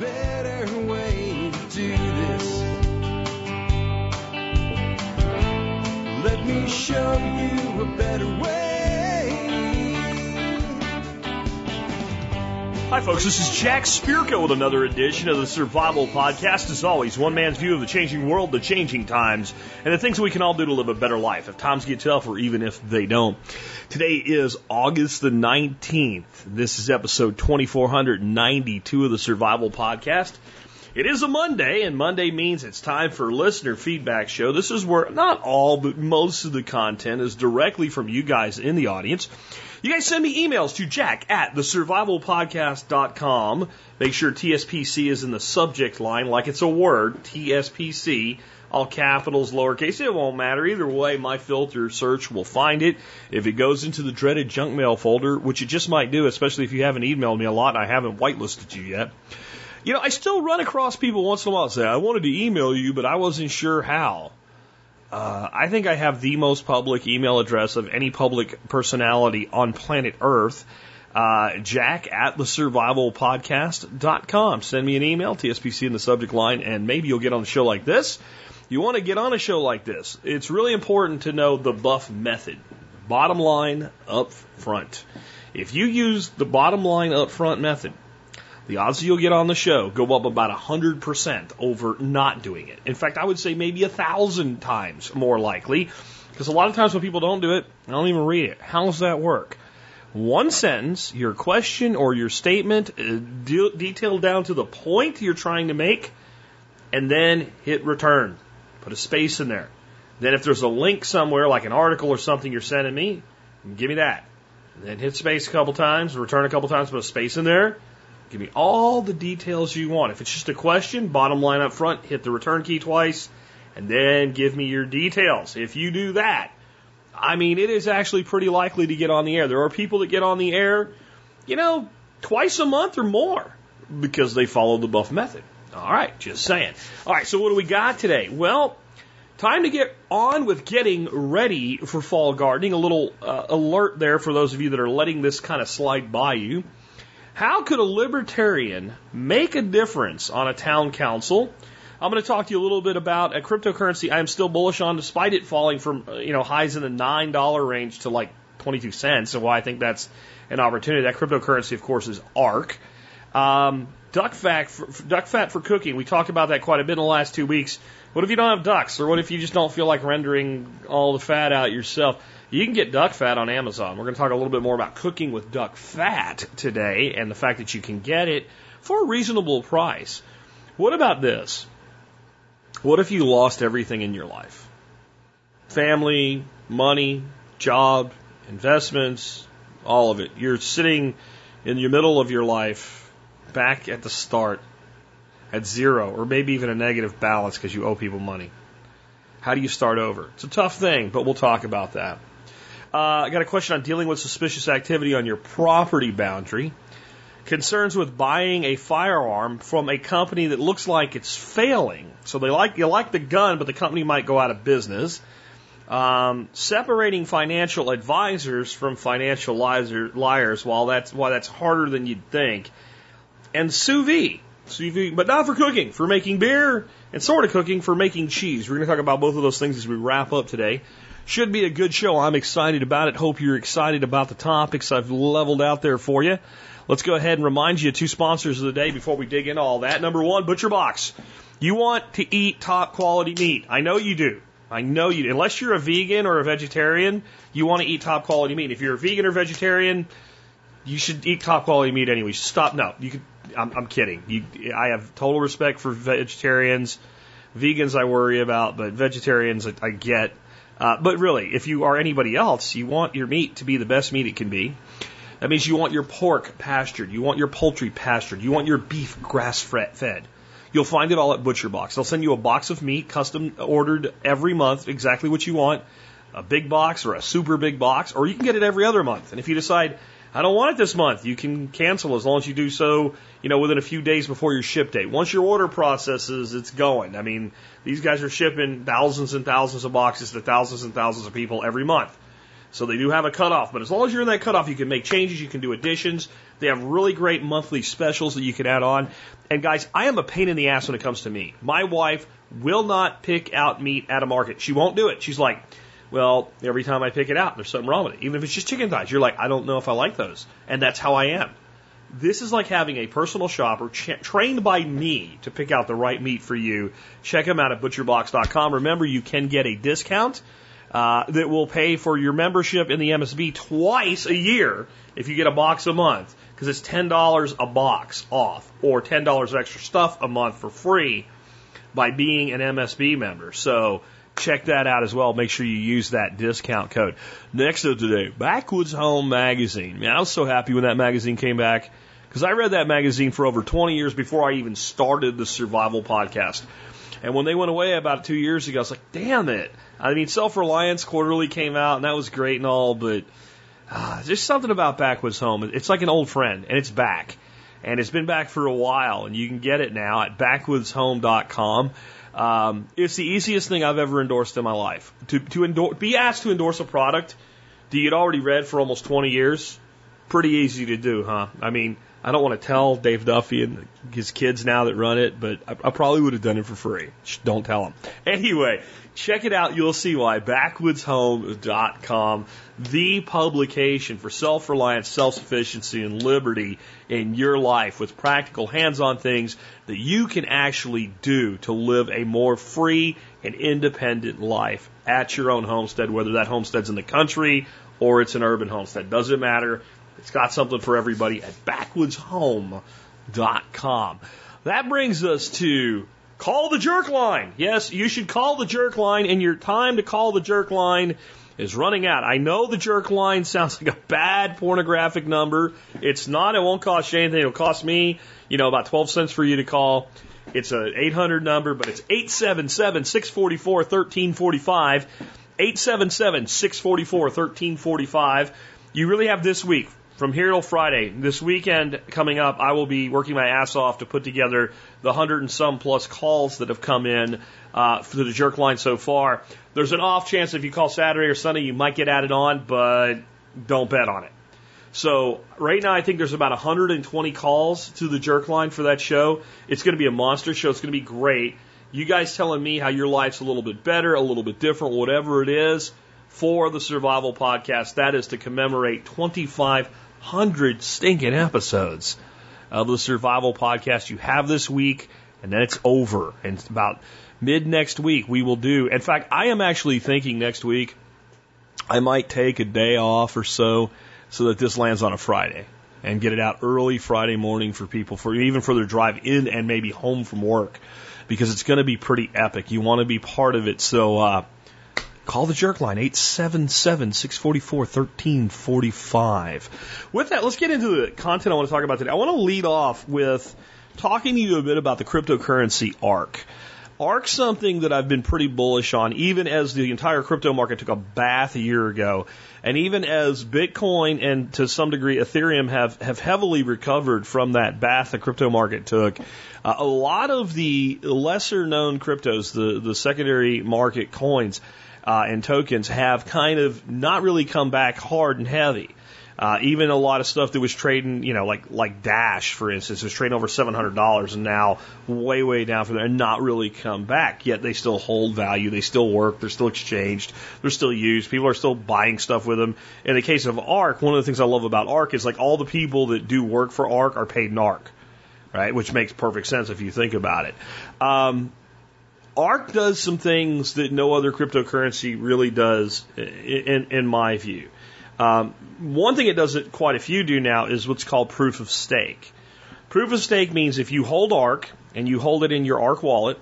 better Hi, folks. This is Jack Spirko with another edition of the Survival Podcast. As always, one man's view of the changing world, the changing times, and the things we can all do to live a better life if times get tough or even if they don't. Today is August the 19th. This is episode 2492 of the Survival Podcast. It is a Monday, and Monday means it's time for listener feedback show. This is where not all, but most of the content is directly from you guys in the audience. You guys send me emails to jack at thesurvivalpodcast.com. Make sure TSPC is in the subject line like it's a word, TSPC, all capitals, lowercase. It won't matter. Either way, my filter search will find it. If it goes into the dreaded junk mail folder, which it just might do, especially if you haven't emailed me a lot and I haven't whitelisted you yet. You know, I still run across people once in a while say, I wanted to email you, but I wasn't sure how. Uh, I think I have the most public email address of any public personality on planet Earth. Uh, Jack at the survivalpodcast.com. Send me an email, TSPC in the subject line, and maybe you'll get on a show like this. You want to get on a show like this. It's really important to know the BLUF method. Bottom line up front. If you use the bottom line up front method, the odds you'll get on the show go up about 100% over not doing it. In fact, I would say maybe a thousand times more likely, because a lot of times when people don't do it, I don't even read it. How does that work? One sentence, your question or your statement, uh, de- detailed down to the point you're trying to make, and then hit return. Put a space in there. Then if there's a link somewhere, like an article or something you're sending me, give me that. Then hit space a couple times, return a couple times, put a space in there, Give me all the details you want. If it's just a question, bottom line up front, hit the return key twice, and then give me your details. If you do that, I mean, it is actually pretty likely to get on the air. There are people that get on the air, you know, twice a month or more because they follow the BLUF method. All right, just saying. All right, so what do we got today? Well, time to get on with getting ready for fall gardening. A little uh, alert there for those of you that are letting this kind of slide by you. How could a libertarian make a difference on a town council? I'm going to talk to you a little bit about a cryptocurrency I'm still bullish on despite it falling from, you know, highs in the $9 range to like 22 cents. And why I think that's an opportunity. That cryptocurrency, of course, is ARK. Um, duck fat, for, duck fat for cooking. We talked about that quite a bit in the last two weeks. What if you don't have ducks, or what if you just don't feel like rendering all the fat out yourself? You can get duck fat on Amazon. We're going to talk a little bit more about cooking with duck fat today, and the fact that you can get it for a reasonable price. What about this? What if you lost everything in your life? Family, money, job, investments, all of it. You're sitting in the middle of your life, back at the start, at zero, or maybe even a negative balance because you owe people money. How do you start over? It's a tough thing, but we'll talk about that. Uh, I got a question on dealing with suspicious activity on your property boundary. Concerns with buying a firearm from a company that looks like it's failing. So they like you like the gun, but the company might go out of business. Um, separating financial advisors from financial liars, while that's why that's harder than you'd think. And sous vide, sous vide, but not for cooking, for making beer, and sort of cooking for making cheese. We're going to talk about both of those things as we wrap up today. Should be a good show. I'm excited about it. Hope you're excited about the topics I've leveled out there for you. Let's go ahead and remind you of two sponsors of the day before we dig into all that. Number one, Butcher Box. You want to eat top quality meat. I know you do. I know you, unless you're a vegan or a vegetarian, you want to eat top quality meat. If you're a vegan or vegetarian, you should eat top quality meat anyway. Stop. No, you could. I'm, I'm kidding. You, I have total respect for vegetarians. Vegans, I worry about, but vegetarians, I, I get. Uh, but really, if you are anybody else, you want your meat to be the best meat it can be. That means you want your pork pastured, you want your poultry pastured, you want your beef grass fed. You'll find it all at Butcher Box. They'll send you a box of meat, custom ordered every month, exactly what you want. A big box or a super big box, or you can get it every other month. And if you decide, I don't want it this month, you can cancel as long as you do so, you know, within a few days before your ship date. Once your order processes, it's going. I mean, these guys are shipping thousands and thousands of boxes to thousands and thousands of people every month. So they do have a cutoff, but as long as you're in that cutoff, you can make changes, you can do additions. They have really great monthly specials that you can add on. And guys, I am a pain in the ass when it comes to meat. My wife will not pick out meat at a market. She won't do it. She's like, well, every time I pick it out, there's something wrong with it. Even if it's just chicken thighs, you're like, I don't know if I like those. And that's how I am. This is like having a personal shopper trained by me to pick out the right meat for you. Check them out at butcherbox.com. Remember, you can get a discount uh, that will pay for your membership in the MSB twice a year if you get a box a month, because it's ten dollars a box off, or ten dollars extra stuff a month for free by being an MSB member. So check that out as well. Make sure you use that discount code. Next up today, Backwoods Home Magazine. Man, I was so happy when that magazine came back because I read that magazine for over 20 years before I even started the Survival Podcast. And when they went away about two years ago, I was like, damn it. I mean, Self Reliance Quarterly came out, and that was great and all, but uh, there's something about Backwoods Home. It's like an old friend, and it's back. And it's been back for a while, and you can get it now at backwoodshome.com. Um, it's the easiest thing I've ever endorsed in my life. To, to endorse, be asked to endorse a product that you'd already read for almost 20 years, pretty easy to do, huh? I mean, I don't want to tell Dave Duffy and his kids now that run it, but I, I probably would have done it for free. Don't tell them. Anyway, check it out. You'll see why. Backwoodshome.com, the publication for self reliance, self sufficiency, and liberty in your life with practical hands on things that you can actually do to live a more free and independent life at your own homestead, whether that homestead's in the country or it's an urban homestead. Doesn't matter. It's got something for everybody at backwoodshome.com. That brings us to call the jerk line. Yes, you should call the jerk line, and your time to call the jerk line is running out. I know the jerk line sounds like a bad pornographic number. It's not. It won't cost you anything. It'll cost me, you know, about 12 cents for you to call. It's an 800 number, but it's 877 644 1345. 877 644 1345. You really have this week from here till Friday, this weekend coming up, I will be working my ass off to put together the hundred and some plus calls that have come in uh, the jerk line so far. There's an off chance if you call Saturday or Sunday, you might get added on, but don't bet on it. So right now, I think there's about 120 calls to the jerk line for that show. It's going to be a monster show. It's going to be great. You guys telling me how your life's a little bit better, a little bit different, whatever it is, for the Survival Podcast. That is to commemorate 25 hundred stinking episodes of the survival podcast you have this week, and then it's over. And about mid next week, we will do. In fact, I am actually thinking next week I might take a day off or so so that this lands on a Friday and get it out early Friday morning for people for even for their drive in and maybe home from work because it's going to be pretty epic. You want to be part of it. So, uh, Call the jerk line, 877-644-1345. With that, let's get into the content I want to talk about today. I want to lead off with talking to you a bit about the cryptocurrency ARK. ARK's something that I've been pretty bullish on, even as the entire crypto market took a bath a year ago. And even as Bitcoin and to some degree Ethereum have, have heavily recovered from that bath the crypto market took, uh, a lot of the lesser known cryptos, the, the secondary market coins, uh, and tokens have kind of not really come back hard and heavy. Uh, even a lot of stuff that was trading, you know, like like Dash, for instance, was trading over seven hundred dollars, and now way way down from there, and not really come back. Yet they still hold value, they still work, they're still exchanged, they're still used. People are still buying stuff with them. In the case of ARK, one of the things I love about ARK is like all the people that do work for ARK are paid in ARK, right? Which makes perfect sense if you think about it. Um, ARK does some things that no other cryptocurrency really does, in, in my view. Um, one thing it does that quite a few do now is what's called proof of stake. Proof of stake means if you hold ARK and you hold it in your ARK wallet,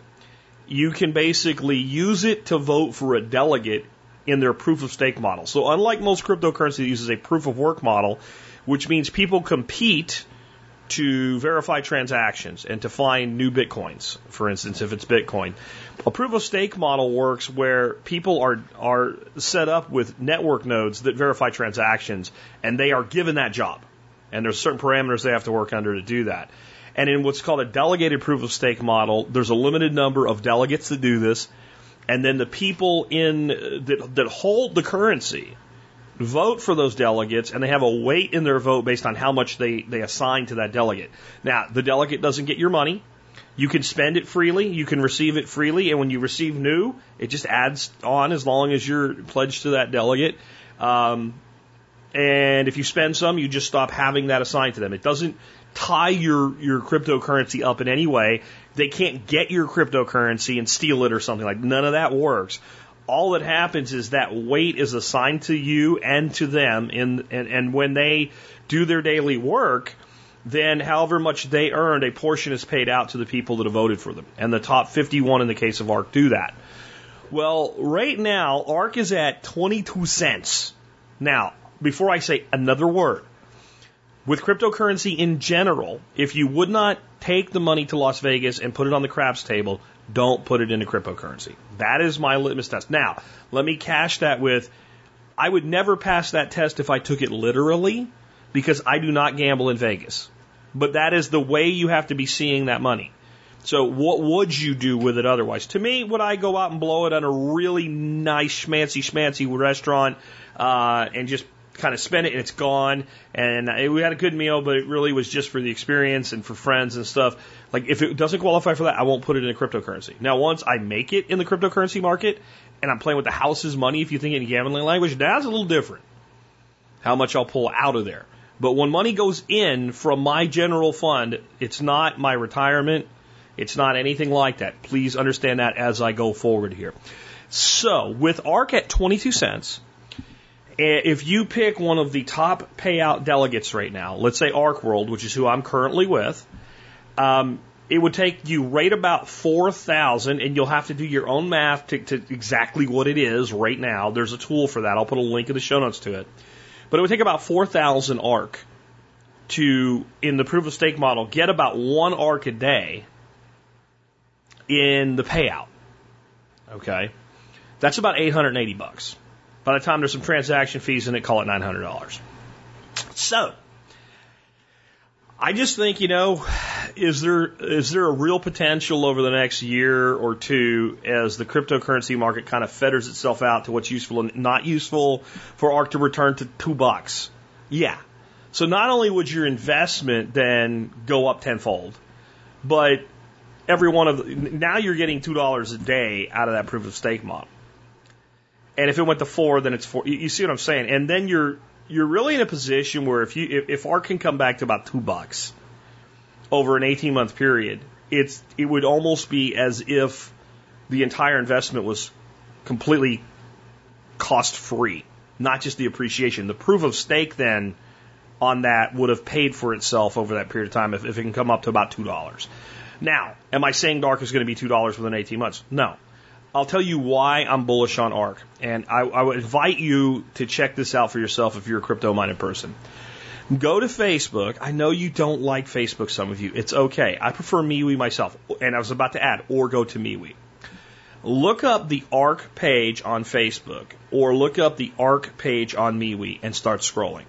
you can basically use it to vote for a delegate in their proof of stake model. So unlike most cryptocurrency that uses a proof of work model, which means people compete to verify transactions and to find new bitcoins, for instance, if it's Bitcoin. A proof of stake model works where people are, are set up with network nodes that verify transactions and they are given that job. And there's certain parameters they have to work under to do that. And in what's called a delegated proof of stake model, there's a limited number of delegates that do this. And then the people in that, that hold the currency vote for those delegates and they have a weight in their vote based on how much they, they assign to that delegate. Now, the delegate doesn't get your money. You can spend it freely, you can receive it freely, and when you receive new, it just adds on as long as you're pledged to that delegate. Um, and if you spend some, you just stop having that assigned to them. It doesn't tie your, your cryptocurrency up in any way. They can't get your cryptocurrency and steal it or something like none of that works. All that happens is that weight is assigned to you and to them in, and, and when they do their daily work, then however much they earned, a portion is paid out to the people that have voted for them. And the top 51 in the case of ARK do that. Well, right now, ARK is at 22 cents. Now, before I say another word, with cryptocurrency in general, if you would not take the money to Las Vegas and put it on the craps table, don't put it into cryptocurrency. That is my litmus test. Now, let me cash that with I would never pass that test if I took it literally because I do not gamble in Vegas. But that is the way you have to be seeing that money. So what would you do with it otherwise? To me, would I go out and blow it on a really nice schmancy schmancy restaurant uh, and just kind of spend it and it's gone and uh, we had a good meal, but it really was just for the experience and for friends and stuff. Like if it doesn't qualify for that, I won't put it in a cryptocurrency. Now, once I make it in the cryptocurrency market and I'm playing with the house's money, if you think in gambling language, that's a little different. How much I'll pull out of there. But when money goes in from my general fund, it's not my retirement. It's not anything like that. Please understand that as I go forward here. So with ARK at 22 cents, if you pick one of the top payout delegates right now, let's say ARK World, which is who I'm currently with, um, it would take you right about 4,000 and you'll have to do your own math to, to exactly what it is right now. There's a tool for that. I'll put a link in the show notes to it. But it would take about 4,000 ARK to, in the proof of stake model, get about one ARK a day in the payout. Okay. That's about 880 bucks. By the time there's some transaction fees in it, call it $900. So, I just think, you know, is there is there a real potential over the next year or two as the cryptocurrency market kind of fetters itself out to what's useful and not useful for ARK to return to two bucks? Yeah. So not only would your investment then go up tenfold, but every one of the, now you're getting two dollars a day out of that proof of stake model. And if it went to four, then it's four. You see what I'm saying? And then you're you're really in a position where if you if, if ARK can come back to about two bucks over an 18 month period, it's it would almost be as if the entire investment was completely cost free, not just the appreciation. The proof of stake then on that would have paid for itself over that period of time if, if it can come up to about two dollars. Now, am I saying ARK is going to be $2 within 18 months? No. I'll tell you why I'm bullish on ARK. And I, I would invite you to check this out for yourself if you're a crypto minded person. Go to Facebook. I know you don't like Facebook, some of you. It's okay. I prefer MeWe myself. And I was about to add, or go to MeWe. Look up the ARK page on Facebook, or look up the ARK page on MeWe and start scrolling.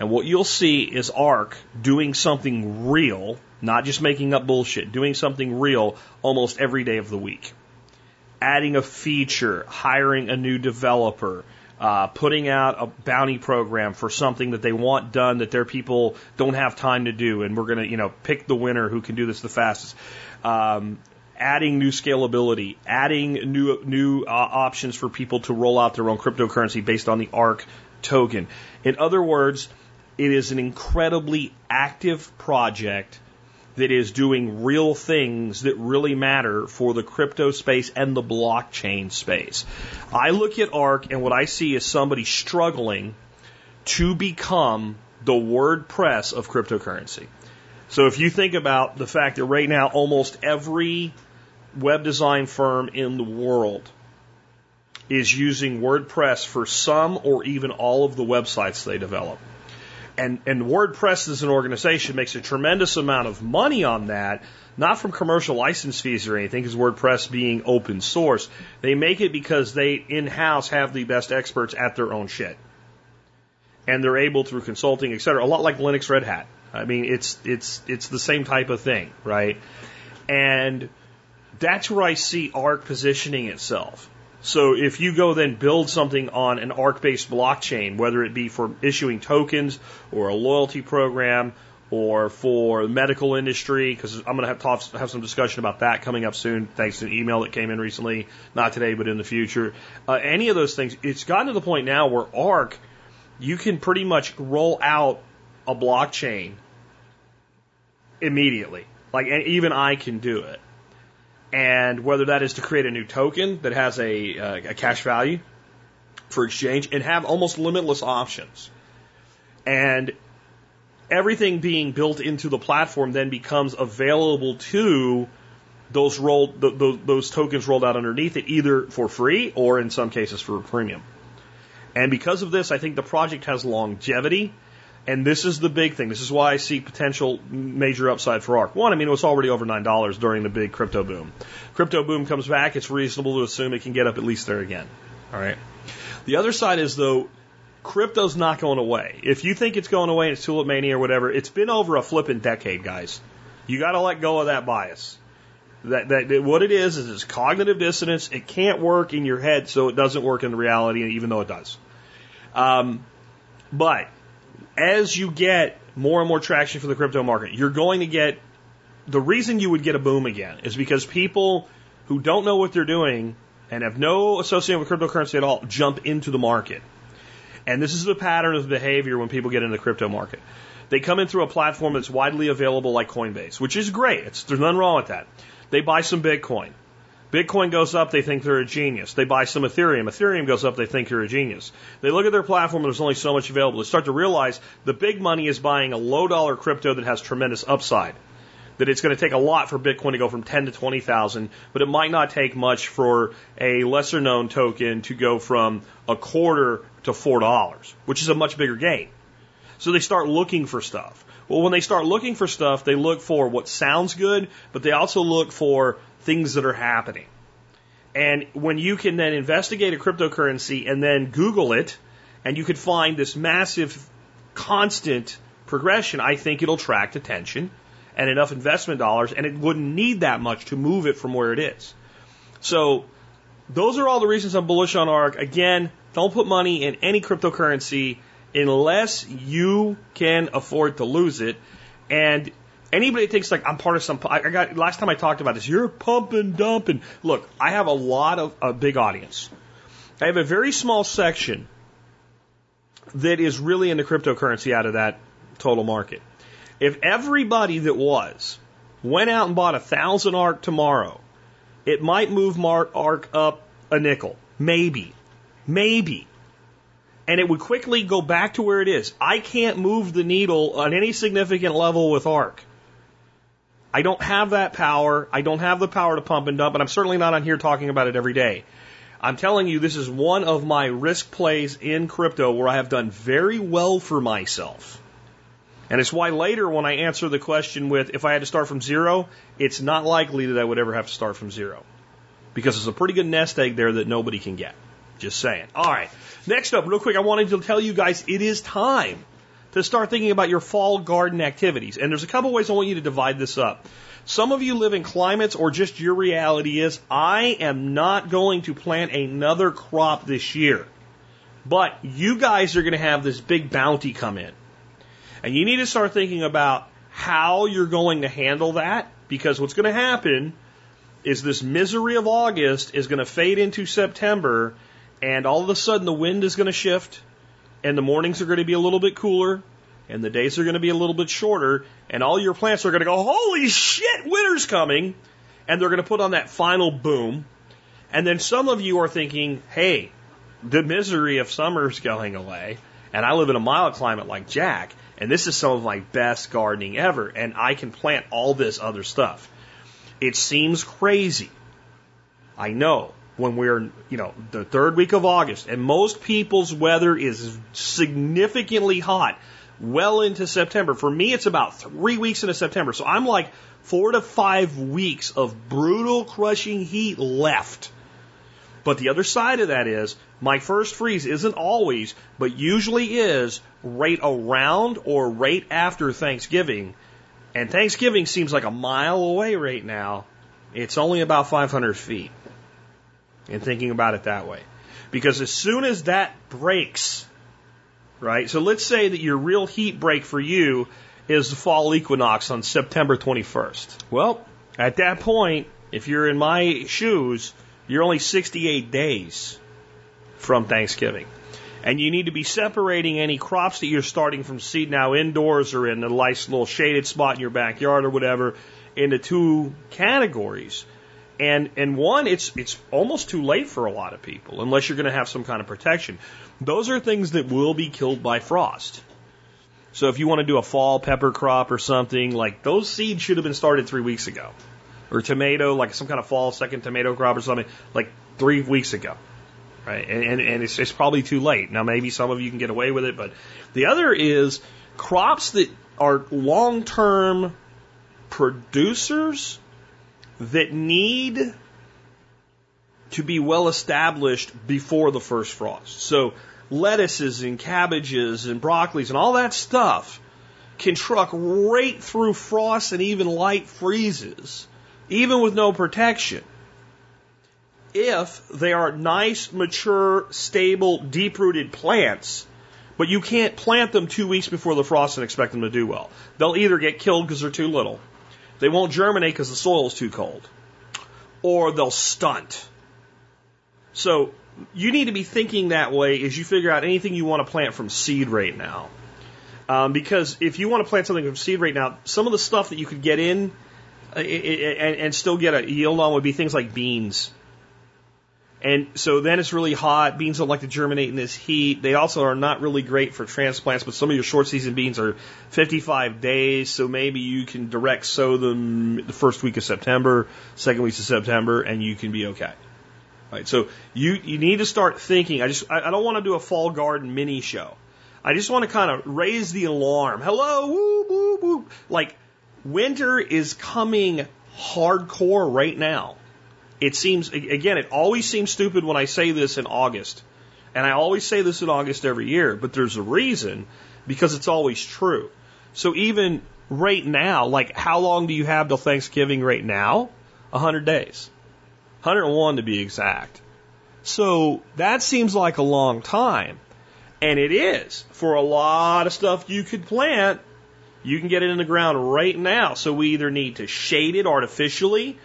And what you'll see is ARK doing something real not just making up bullshit, doing something real almost every day of the week. Adding a feature, hiring a new developer, uh, putting out a bounty program for something that they want done that their people don't have time to do, and we're going to, you know, pick the winner who can do this the fastest. Um, adding new scalability, adding new new uh, options for people to roll out their own cryptocurrency based on the ARK token. In other words, it is an incredibly active project that is doing real things that really matter for the crypto space and the blockchain space. I look at ARK and what I see is somebody struggling to become the WordPress of cryptocurrency. So if you think about the fact that right now almost every web design firm in the world is using WordPress for some or even all of the websites they develop and, and WordPress as an organization makes a tremendous amount of money on that, not from commercial license fees or anything, because WordPress being open source. They make it because they in house have the best experts at their own shit. And they're able through consulting, et cetera, a lot like Linux Red Hat. I mean, it's, it's, it's the same type of thing, right? And that's where I see ARK positioning itself. So if you go then build something on an ARK based blockchain, whether it be for issuing tokens or a loyalty program or for the medical industry, because I'm going to have, talk, have some discussion about that coming up soon, thanks to an email that came in recently, not today, but in the future. Uh, any of those things, it's gotten to the point now where ARK, you can pretty much roll out a blockchain immediately. Like even I can do it. And whether that is to create a new token that has a, uh, a cash value for exchange and have almost limitless options. And everything being built into the platform then becomes available to those rolled the, those tokens rolled out underneath it either for free or in some cases for a premium. And because of this, I think the project has longevity and this is the big thing. This is why I see potential major upside for ARK. One, I mean, it was already over $9 during the big crypto boom. Crypto boom comes back, it's reasonable to assume it can get up at least there again. All right. The other side is, though, crypto's not going away. If you think it's going away and it's tulip mania or whatever, it's been over a flipping decade, guys. You got to let go of that bias. That, that, that what it is is it's cognitive dissonance. It can't work in your head, so it doesn't work in reality, even though it does. Um, but as you get more and more traction for the crypto market, you're going to get the reason you would get a boom again is because people who don't know what they're doing and have no association with cryptocurrency at all jump into the market. And this is the pattern of behavior when people get into the crypto market. They come in through a platform that's widely available like Coinbase, which is great. It's, there's nothing wrong with that. They buy some Bitcoin. Bitcoin goes up, they think they're a genius. They buy some Ethereum. Ethereum goes up, they think you're a genius. They look at their platform, there's only so much available. They start to realize the big money is buying a low dollar crypto that has tremendous upside. That it's going to take a lot for Bitcoin to go from 10 to 20,000, but it might not take much for a lesser known token to go from a quarter to $4, which is a much bigger gain. So they start looking for stuff. Well, when they start looking for stuff, they look for what sounds good, but they also look for things that are happening. And when you can then investigate a cryptocurrency and then Google it, and you could find this massive constant progression, I think it'll attract attention and enough investment dollars, and it wouldn't need that much to move it from where it is. So, those are all the reasons I'm bullish on ARK. Again, don't put money in any cryptocurrency unless you can afford to lose it. And Anybody thinks like I'm part of some, I got, last time I talked about this, you're pumping, dumping. Look, I have a lot of, a big audience. I have a very small section that is really into cryptocurrency out of that total market. If everybody that was went out and bought a thousand ARK tomorrow, it might move Mark ARK up a nickel. Maybe. Maybe. And it would quickly go back to where it is. I can't move the needle on any significant level with ARK. I don't have that power. I don't have the power to pump and dump, and I'm certainly not on here talking about it every day. I'm telling you, this is one of my risk plays in crypto where I have done very well for myself. And it's why later when I answer the question with if I had to start from zero, it's not likely that I would ever have to start from zero. Because there's a pretty good nest egg there that nobody can get. Just saying. All right. Next up, real quick, I wanted to tell you guys it is time to start thinking about your fall garden activities. And there's a couple ways I want you to divide this up. Some of you live in climates or just your reality is, I am not going to plant another crop this year. But you guys are going to have this big bounty come in. And you need to start thinking about how you're going to handle that because what's going to happen is this misery of August is going to fade into September and all of a sudden the wind is going to shift and the mornings are going to be a little bit cooler, and the days are going to be a little bit shorter, and all your plants are going to go, holy shit, winter's coming, and they're going to put on that final boom. And then some of you are thinking, hey, the misery of summer's going away, and I live in a mild climate like Jack, and this is some of my best gardening ever, and I can plant all this other stuff. It seems crazy. I know when we're, you know, the third week of August, and most people's weather is significantly hot well into September. For me, it's about three weeks into September. So I'm like four to five weeks of brutal, crushing heat left. But the other side of that is my first freeze isn't always, but usually is right around or right after Thanksgiving. And Thanksgiving seems like a mile away right now. It's only about 500 feet. And thinking about it that way. Because as soon as that breaks, right? So let's say that your real heat break for you is the fall equinox on September 21st. Well, at that point, if you're in my shoes, you're only 68 days from Thanksgiving. And you need to be separating any crops that you're starting from seed now indoors or in a nice little shaded spot in your backyard or whatever into two categories. And and one, it's it's almost too late for a lot of people unless you're going to have some kind of protection. Those are things that will be killed by frost. So if you want to do a fall pepper crop or something, like those seeds should have been started three weeks ago. Or tomato, like some kind of fall second tomato crop or something, like three weeks ago. Right? And, and, and it's, it's probably too late. Now maybe some of you can get away with it, but the other is crops that are long term producers that need to be well established before the first frost. So lettuces and cabbages and broccolis and all that stuff can truck right through frost and even light freezes, even with no protection. If they are nice, mature, stable, deep rooted plants, but you can't plant them two weeks before the frost and expect them to do well. They'll either get killed because they're too little, they won't germinate because the soil is too cold, or they'll stunt. So you need to be thinking that way as you figure out anything you want to plant from seed right now. Um, because if you want to plant something from seed right now, some of the stuff that you could get in uh, and, and still get a yield on would be things like beans. And so then it's really hot. Beans don't like to germinate in this heat. They also are not really great for transplants, but some of your short season beans are 55 days, so maybe you can direct sow them the first week of September, second week of September, and you can be okay. Right. So you you need to start thinking. I just I, I don't want to do a fall garden mini show. I just want to kind of raise the alarm. Hello, woo, woo, woo. Like winter is coming hardcore right now. It seems again, it always seems stupid when I say this in August. And I always say this in August every year, but there's a reason because it's always true. So even right now, like how long do you have till Thanksgiving right now? A hundred days. 101 to be exact. So that seems like a long time. And it is. For a lot of stuff you could plant, you can get it in the ground right now. So we either need to shade it artificially,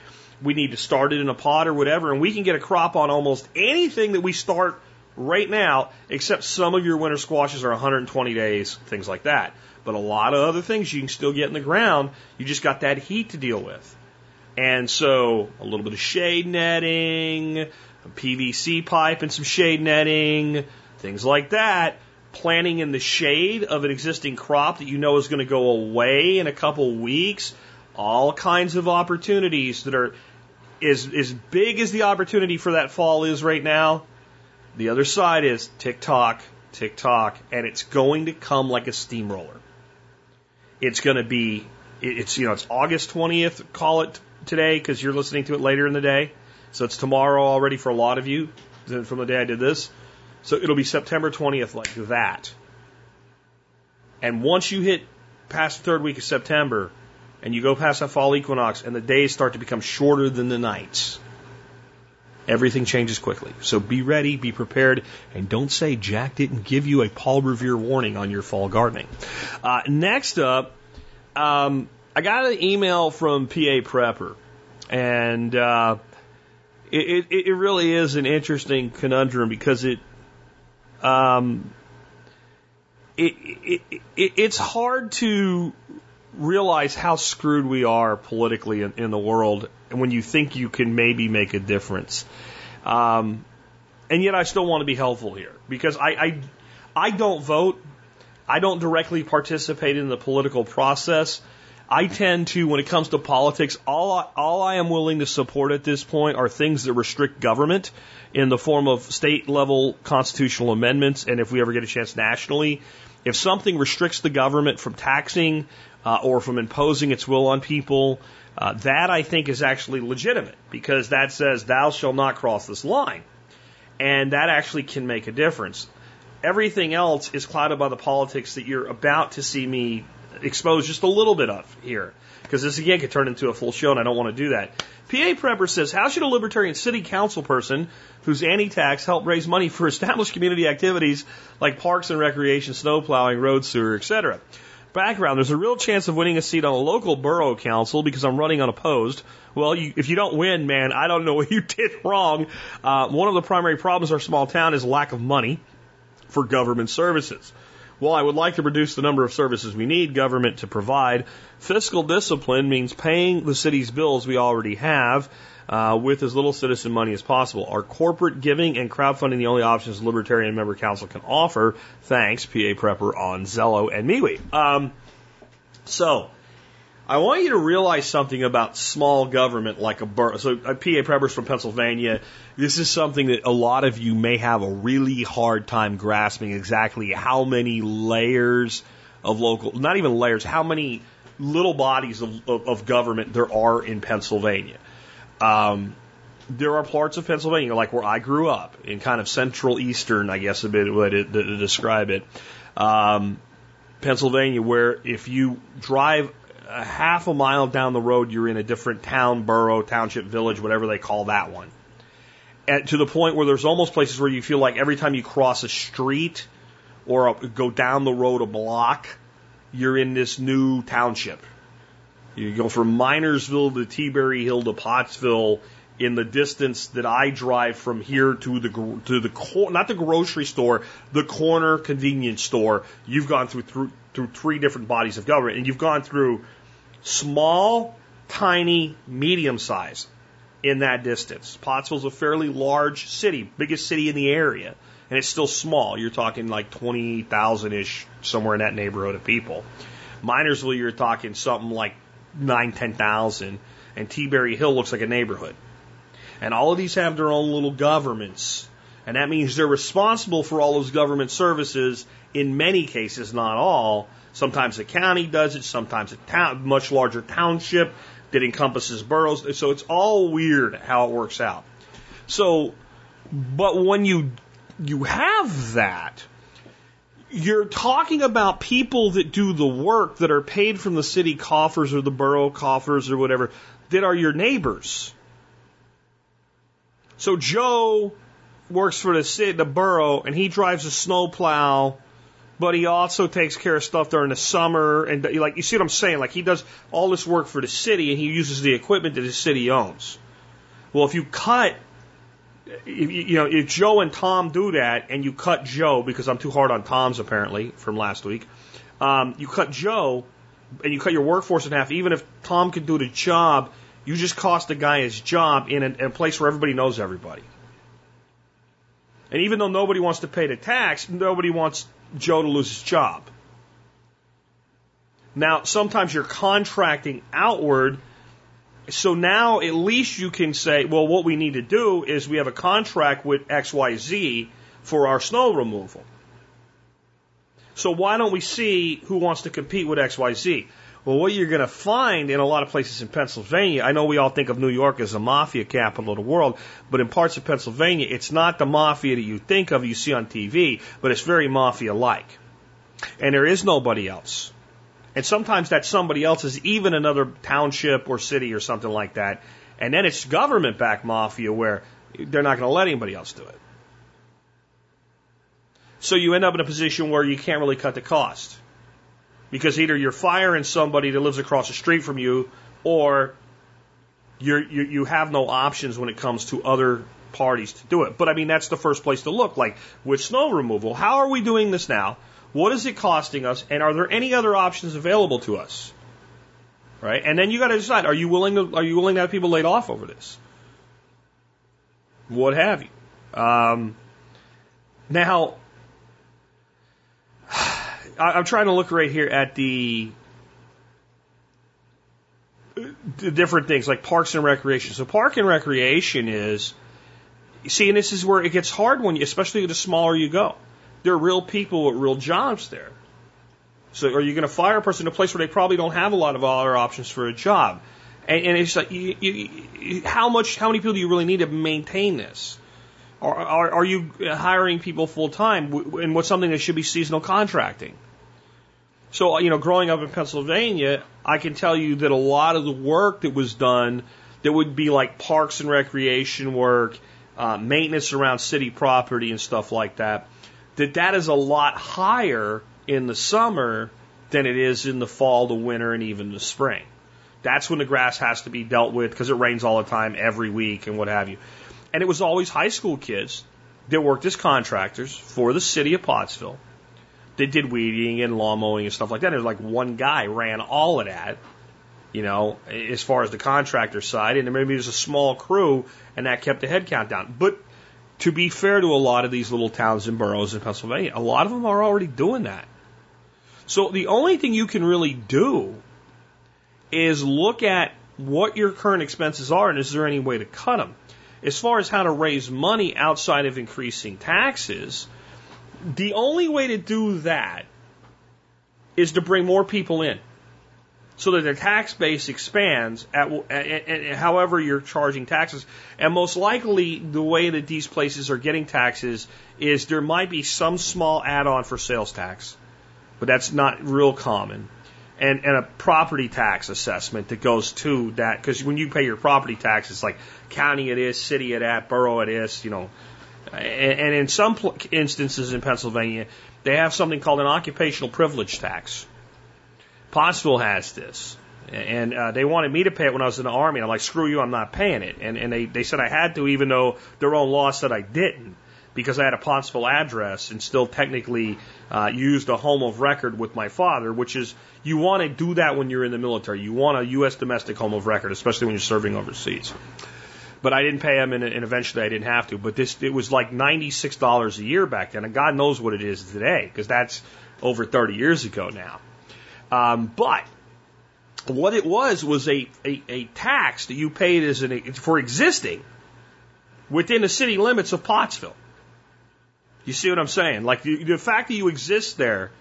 we need to start it in a pot or whatever, and we can get a crop on almost anything that we start right now, except some of your winter squashes are 120 days, things like that. But a lot of other things you can still get in the ground. You just got that heat to deal with. And so a little bit of shade netting, PVC pipe and some shade netting, things like that. Planting in the shade of an existing crop that you know is going to go away in a couple weeks. All kinds of opportunities that are as, as big as the opportunity for that fall is right now. The other side is TikTok, TikTok, and it's going to come like a steamroller. It's going to be, it's, you know, it's August 20th, call it today because you're listening to it later in the day. So it's tomorrow already for a lot of you from the day I did this. So it'll be September 20th like that. And once you hit past the third week of September and you go past that fall equinox and the days start to become shorter than the nights, everything changes quickly. So be ready, be prepared, and don't say Jack didn't give you a Paul Revere warning on your fall gardening. Uh, next up, um, I got an email from PA Prepper, and uh, it, it, it really is an interesting conundrum because it, um, it, it, it it's hard to realize how screwed we are politically in, in the world when you think you can maybe make a difference. Um, and yet I still want to be helpful here because I, I, I don't vote. I don't directly participate in the political process. I tend to, when it comes to politics, all I, all I am willing to support at this point are things that restrict government in the form of state level constitutional amendments, and if we ever get a chance nationally, if something restricts the government from taxing uh, or from imposing its will on people, uh, that I think is actually legitimate because that says thou shalt not cross this line, and that actually can make a difference. Everything else is clouded by the politics that you're about to see me expose just a little bit of here. Because this again could turn into a full show and I don't want to do that. PA Prepper says, how should a libertarian city council person whose anti-tax help raise money for established community activities like parks and recreation, snow plowing, road sewer, etc.? Background, there's a real chance of winning a seat on a local borough council because I'm running unopposed. Well, you, if you don't win, man, I don't know what you did wrong. Uh, one of the primary problems our small town is lack of money for government services. While I would like to reduce the number of services we need government to provide, fiscal discipline means paying the city's bills we already have uh, with as little citizen money as possible. Are corporate giving and crowdfunding the only options Libertarian Member Council can offer? Thanks, PA Prepper on Zello and MeWe. Um, so, I want you to realize something about small government like a borough. So, uh, PA Preppers from Pennsylvania, this is something that a lot of you may have a really hard time grasping exactly how many layers of local, not even layers, how many little bodies of, of, of government there are in Pennsylvania. Um, there are parts of Pennsylvania, like where I grew up, in kind of central eastern, I guess, a bit way to, to describe it. Um, Pennsylvania, where if you drive a half a mile down the road, you're in a different town, borough, township, village, whatever they call that one. And to the point where there's almost places where you feel like every time you cross a street or a, go down the road a block, you're in this new township. You go from Minersville to T-Berry Hill to Pottsville in the distance that I drive from here to the to the not the grocery store, the corner convenience store. You've gone through through, through three different bodies of government, and you've gone through small, tiny, medium size in that distance. Pottsville's a fairly large city, biggest city in the area, and it's still small. You're talking like 20,000 ish, somewhere in that neighborhood of people. Minersville, you're talking something like nine, 10,000, and T-Berry Hill looks like a neighborhood. And all of these have their own little governments. And that means they're responsible for all those government services in many cases, not all. Sometimes the county does it, sometimes a town, much larger township that encompasses boroughs. So it's all weird how it works out. So, but when you, you have that, you're talking about people that do the work that are paid from the city coffers or the borough coffers or whatever that are your neighbors. So Joe works for the city, the borough, and he drives a snowplow, but he also takes care of stuff during the summer. And like, you see what I'm saying? Like, he does all this work for the city, and he uses the equipment that the city owns. Well, if you cut, you know, if Joe and Tom do that, and you cut Joe because I'm too hard on Tom's apparently from last week, um, you cut Joe, and you cut your workforce in half. Even if Tom could do the job you just cost a guy his job in a, in a place where everybody knows everybody. And even though nobody wants to pay the tax, nobody wants Joe to lose his job. Now, sometimes you're contracting outward. So now at least you can say, well, what we need to do is we have a contract with XYZ for our snow removal. So why don't we see who wants to compete with XYZ? Well, what you're going to find in a lot of places in Pennsylvania, I know we all think of New York as the mafia capital of the world, but in parts of Pennsylvania, it's not the mafia that you think of, you see on TV, but it's very mafia like. And there is nobody else. And sometimes that somebody else is even another township or city or something like that. And then it's government backed mafia where they're not going to let anybody else do it. So you end up in a position where you can't really cut the cost. Because either you're firing somebody that lives across the street from you, or you you have no options when it comes to other parties to do it. But I mean, that's the first place to look. Like with snow removal, how are we doing this now? What is it costing us? And are there any other options available to us? Right? And then you got to decide: Are you willing to are you willing to have people laid off over this? What have you? Um, now, I'm trying to look right here at the the different things like parks and recreation. So park and recreation is see, and this is where it gets hard when you, especially the smaller you go. There are real people with real jobs there. So are you going to fire a person in a place where they probably don't have a lot of other options for a job? And, and it's like, you, you, how much, how many people do you really need to maintain this? Are, are, are you hiring people full time? And what's something that should be seasonal contracting? So, you know, growing up in Pennsylvania, I can tell you that a lot of the work that was done that would be like parks and recreation work, uh, maintenance around city property and stuff like that, that that is a lot higher in the summer than it is in the fall, the winter, and even the spring. That's when the grass has to be dealt with because it rains all the time every week and what have you. And it was always high school kids that worked as contractors for the city of Pottsville. They did weeding and lawn mowing and stuff like that. There's like one guy ran all of that, you know, as far as the contractor side, and maybe there's a small crew, and that kept the head count down. But to be fair to a lot of these little towns and boroughs in Pennsylvania, a lot of them are already doing that. So the only thing you can really do is look at what your current expenses are and is there any way to cut them. As far as how to raise money outside of increasing taxes, the only way to do that is to bring more people in so that the tax base expands at, at, at, however you're charging taxes. And most likely, the way that these places are getting taxes is there might be some small add on for sales tax, but that's not real common. And, and a property tax assessment that goes to that, because when you pay your property tax, it's like county it is, city it at, borough it is, you know. And, and in some instances in Pennsylvania, they have something called an occupational privilege tax Pottsville has this. And uh, they wanted me to pay it when I was in the Army. And I'm like, screw you, I'm not paying it. And, and they, they said I had to, even though their own law said I didn't, because I had a Pottsville address and still technically uh, used a home of record with my father, which is, you want to do that when you're in the military. You want a U.S. domestic home of record, especially when you're serving overseas. But I didn't pay them, and, and eventually I didn't have to. But this, it was like $96 a year back then. And God knows what it is today, because that's over 30 years ago now. Um, but what it was was a, a, a, tax that you paid as an, for existing within the city limits of Pottsville. You see what I'm saying? Like the, the fact that you exist there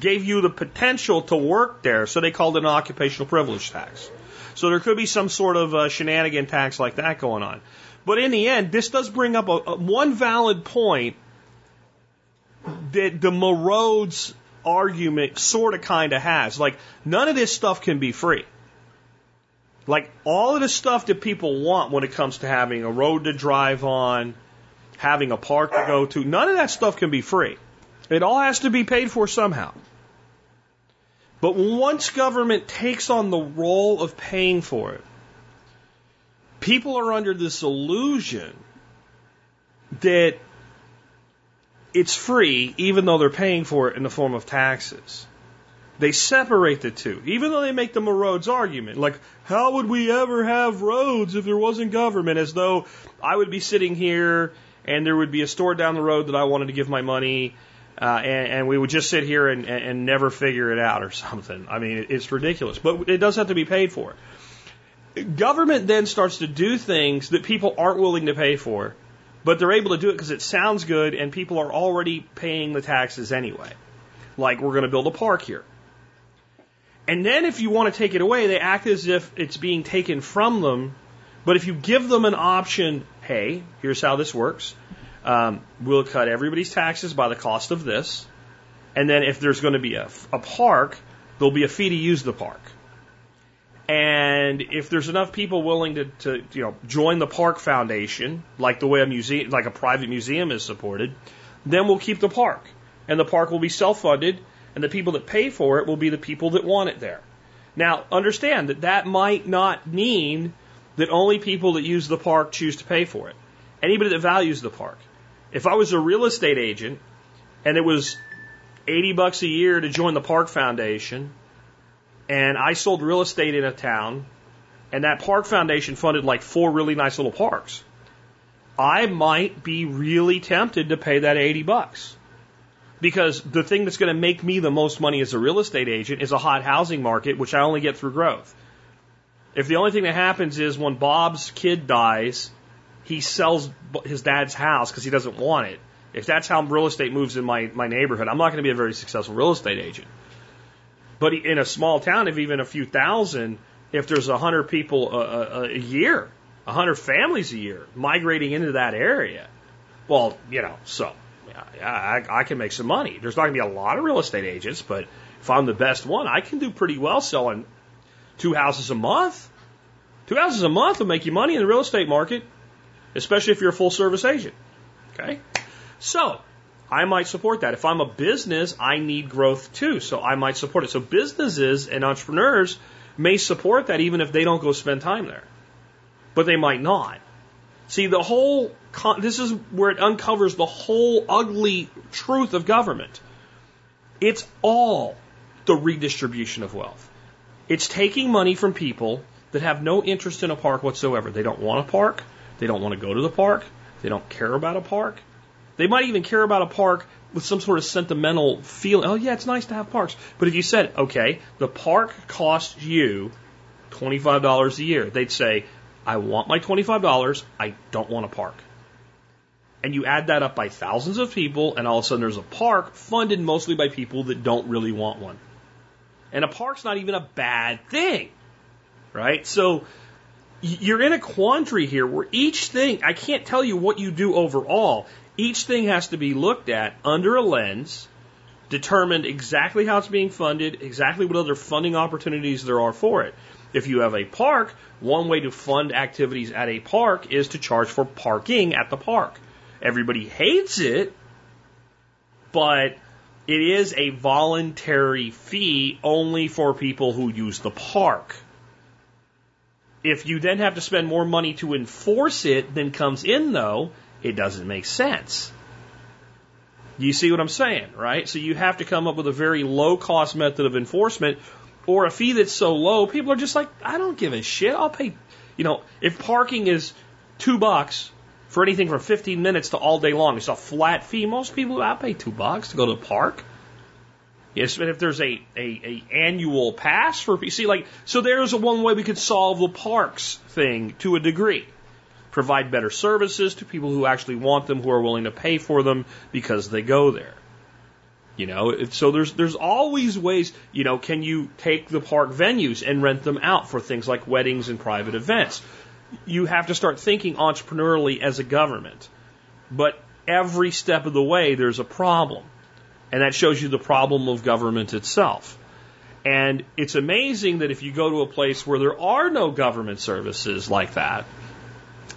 gave you the potential to work there, so they called it an occupational privilege tax. So there could be some sort of uh, shenanigan tax like that going on. But in the end, this does bring up a, a one valid point that the Roads argument sort of kind of has. Like, none of this stuff can be free. Like, all of the stuff that people want when it comes to having a road to drive on, having a park to go to, none of that stuff can be free. It all has to be paid for somehow. But once government takes on the role of paying for it, people are under this illusion that it's free even though they're paying for it in the form of taxes. They separate the two, even though they make the roads argument. Like, how would we ever have roads if there wasn't government? As though I would be sitting here and there would be a store down the road that I wanted to give my money, uh, and, and, we would just sit here and, and, never figure it out or something. I mean, it's ridiculous, but it does have to be paid for. Government then starts to do things that people aren't willing to pay for but they're able to do it because it sounds good and people are already paying the taxes anyway. Like, we're going to build a park here. And then if you want to take it away, they act as if it's being taken from them. But if you give them an option, hey, here's how this works. Um, we'll cut everybody's taxes by the cost of this. And then if there's going to be a, a park, there'll be a fee to use the park. And if there's enough people willing to, to you know join the park foundation, like the way a museum, like a private museum is supported, then we'll keep the park, and the park will be self-funded, and the people that pay for it will be the people that want it there. Now, understand that that might not mean that only people that use the park choose to pay for it. Anybody that values the park. If I was a real estate agent and it was 80 bucks a year to join the park foundation and I sold real estate in a town, and that park foundation funded like four really nice little parks. I might be really tempted to pay that 80 bucks. Because the thing that's going to make me the most money as a real estate agent is a hot housing market, which I only get through growth. If the only thing that happens is when Bob's kid dies, he sells his dad's house because he doesn't want it. If that's how real estate moves in my, my neighborhood, I'm not going to be a very successful real estate agent. But in a small town of even a few thousand, if there's a hundred people a, a, a year, a hundred families a year migrating into that area, well, you know, so I, I can make some money. There's not going to be a lot of real estate agents, but If I'm the best one, I can do pretty well selling two houses a month. Two houses a month will make you money in the real estate market, especially if you're a full service agent. Okay? So, I might support that. If I'm a business, I need growth too, so I might support it. So businesses and entrepreneurs may support that even if they don't go spend time there. But they might not. See, the whole, this is where it uncovers the whole ugly truth of government. It's all the redistribution of wealth. It's taking money from people that have no interest in a park whatsoever. They don't want a park. They don't want to go to the park. They don't care about a park. They might even care about a park with some sort of sentimental feeling. Oh, yeah, it's nice to have parks. But if you said, okay, the park costs you $25 a year, they'd say, I want my $25. I don't want a park. And you add that up by thousands of people, and all of a sudden there's a park funded mostly by people that don't really want one. And a park's not even a bad thing, right? So you're in a quandary here where each thing, I can't tell you what you do overall. Each thing has to be looked at under a lens, determined exactly how it's being funded, exactly what other funding opportunities there are for it. If you have a park, one way to fund activities at a park is to charge for parking at the park. Everybody hates it, but it is a voluntary fee only for people who use the park. If you then have to spend more money to enforce it than comes in, though, it doesn't make sense. You see what I'm saying, right? So you have to come up with a very low cost method of enforcement or a fee that's so low, people are just like, I don't give a shit. I'll pay, you know, if parking is two bucks for anything from 15 minutes to all day long, it's a flat fee. Most people, I'll pay two bucks to go to the park. Yes, but if there's a, a, a annual pass for, you see, like, so there's a one way we could solve the parks thing to a degree provide better services to people who actually want them, who are willing to pay for them because they go there. You know, so there's there's always ways. You know, can you take the park venues and rent them out for things like weddings and private events? You have to start thinking entrepreneurially as a government. But every step of the way, there's a problem, and that shows you the problem of government itself. And it's amazing that if you go to a place where there are no government services like that,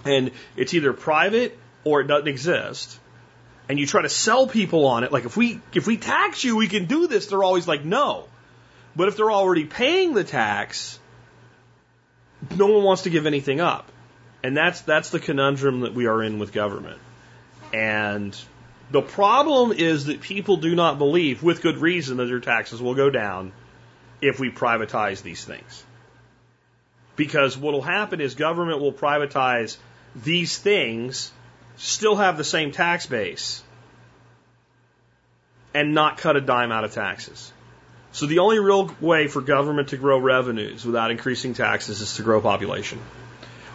and it's either private or it doesn't exist, and you try to sell people on it, like if we if we tax you, we can do this, they're always like, no. But if they're already paying the tax, no one wants to give anything up. And that's that's the conundrum that we are in with government. And the problem is that people do not believe, with good reason, that their taxes will go down if we privatize these things. Because what will happen is government will privatize these things, still have the same tax base, and not cut a dime out of taxes. So the only real way for government to grow revenues without increasing taxes is to grow population.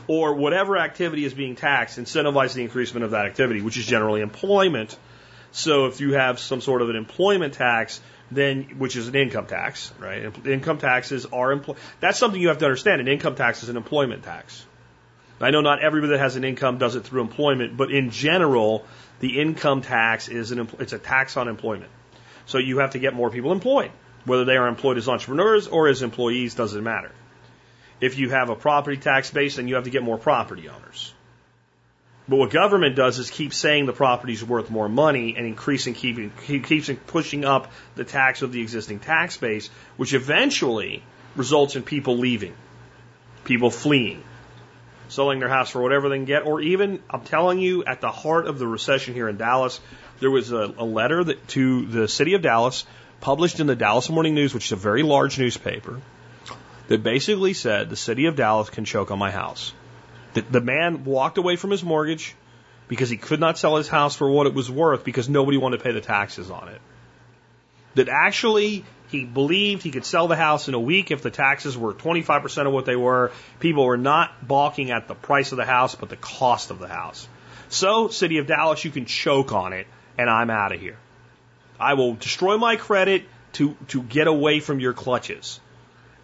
Or whatever activity is being taxed, incentivize the increasement of that activity, which is generally employment. So if you have some sort of an employment tax, then which is an income tax, right? Income taxes are employ. That's something you have to understand. An income tax is an employment tax. I know not everybody that has an income does it through employment, but in general, the income tax is an it's a tax on employment. So you have to get more people employed, whether they are employed as entrepreneurs or as employees doesn't matter. If you have a property tax base, then you have to get more property owners. But what government does is keep saying the property is worth more money and increasing, keeping, keeps pushing up the tax of the existing tax base, which eventually results in people leaving, people fleeing, selling their house for whatever they can get, or even, I'm telling you, at the heart of the recession here in Dallas, there was a, a letter that, to the city of Dallas published in the Dallas Morning News, which is a very large newspaper, that basically said the city of Dallas can choke on my house. The, the man walked away from his mortgage because he could not sell his house for what it was worth because nobody wanted to pay the taxes on it. That actually he believed he could sell the house in a week if the taxes were 25% of what they were. People were not balking at the price of the house, but the cost of the house. So, City of Dallas, you can choke on it, and I'm out of here. I will destroy my credit to, to get away from your clutches.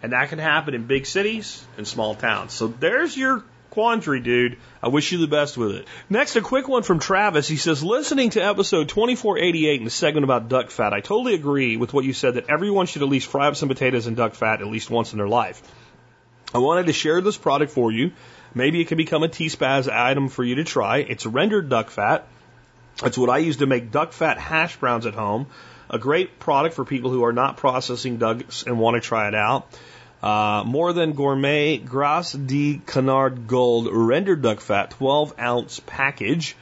And that can happen in big cities and small towns. So there's your quandary, dude. I wish you the best with it. Next, a quick one from Travis. He says, listening to episode 2488 in the segment about duck fat, I totally agree with what you said that everyone should at least fry up some potatoes in duck fat at least once in their life. I wanted to share this product for you. Maybe it can become a T-Spaz item for you to try. It's rendered duck fat. That's what I use to make duck fat hash browns at home. A great product for people who are not processing ducks and want to try it out. Uh, more than gourmet Graisse de Canard Gold rendered duck fat, 12 ounce package.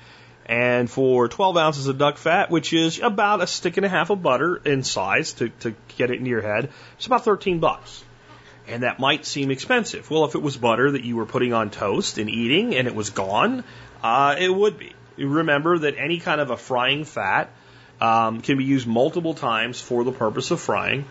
And for 12 ounces of duck fat, which is about a stick and a half of butter in size to, to get it into your head, it's about 13 bucks. And that might seem expensive. Well, if it was butter that you were putting on toast and eating and it was gone, uh, it would be. Remember that any kind of a frying fat um, can be used multiple times for the purpose of frying.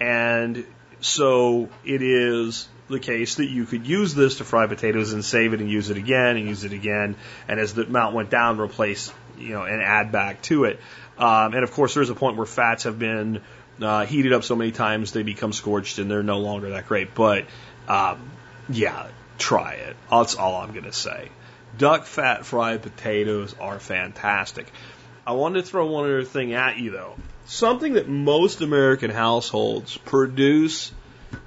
And so it is the case that you could use this to fry potatoes and save it and use it again and use it again. And as the amount went down, replace, you know, and add back to it. Um, and of course, there's a point where fats have been uh, heated up so many times they become scorched and they're no longer that great. But um, yeah, try it. That's all I'm going to say. Duck fat fried potatoes are fantastic. I wanted to throw one other thing at you though something that most American households produce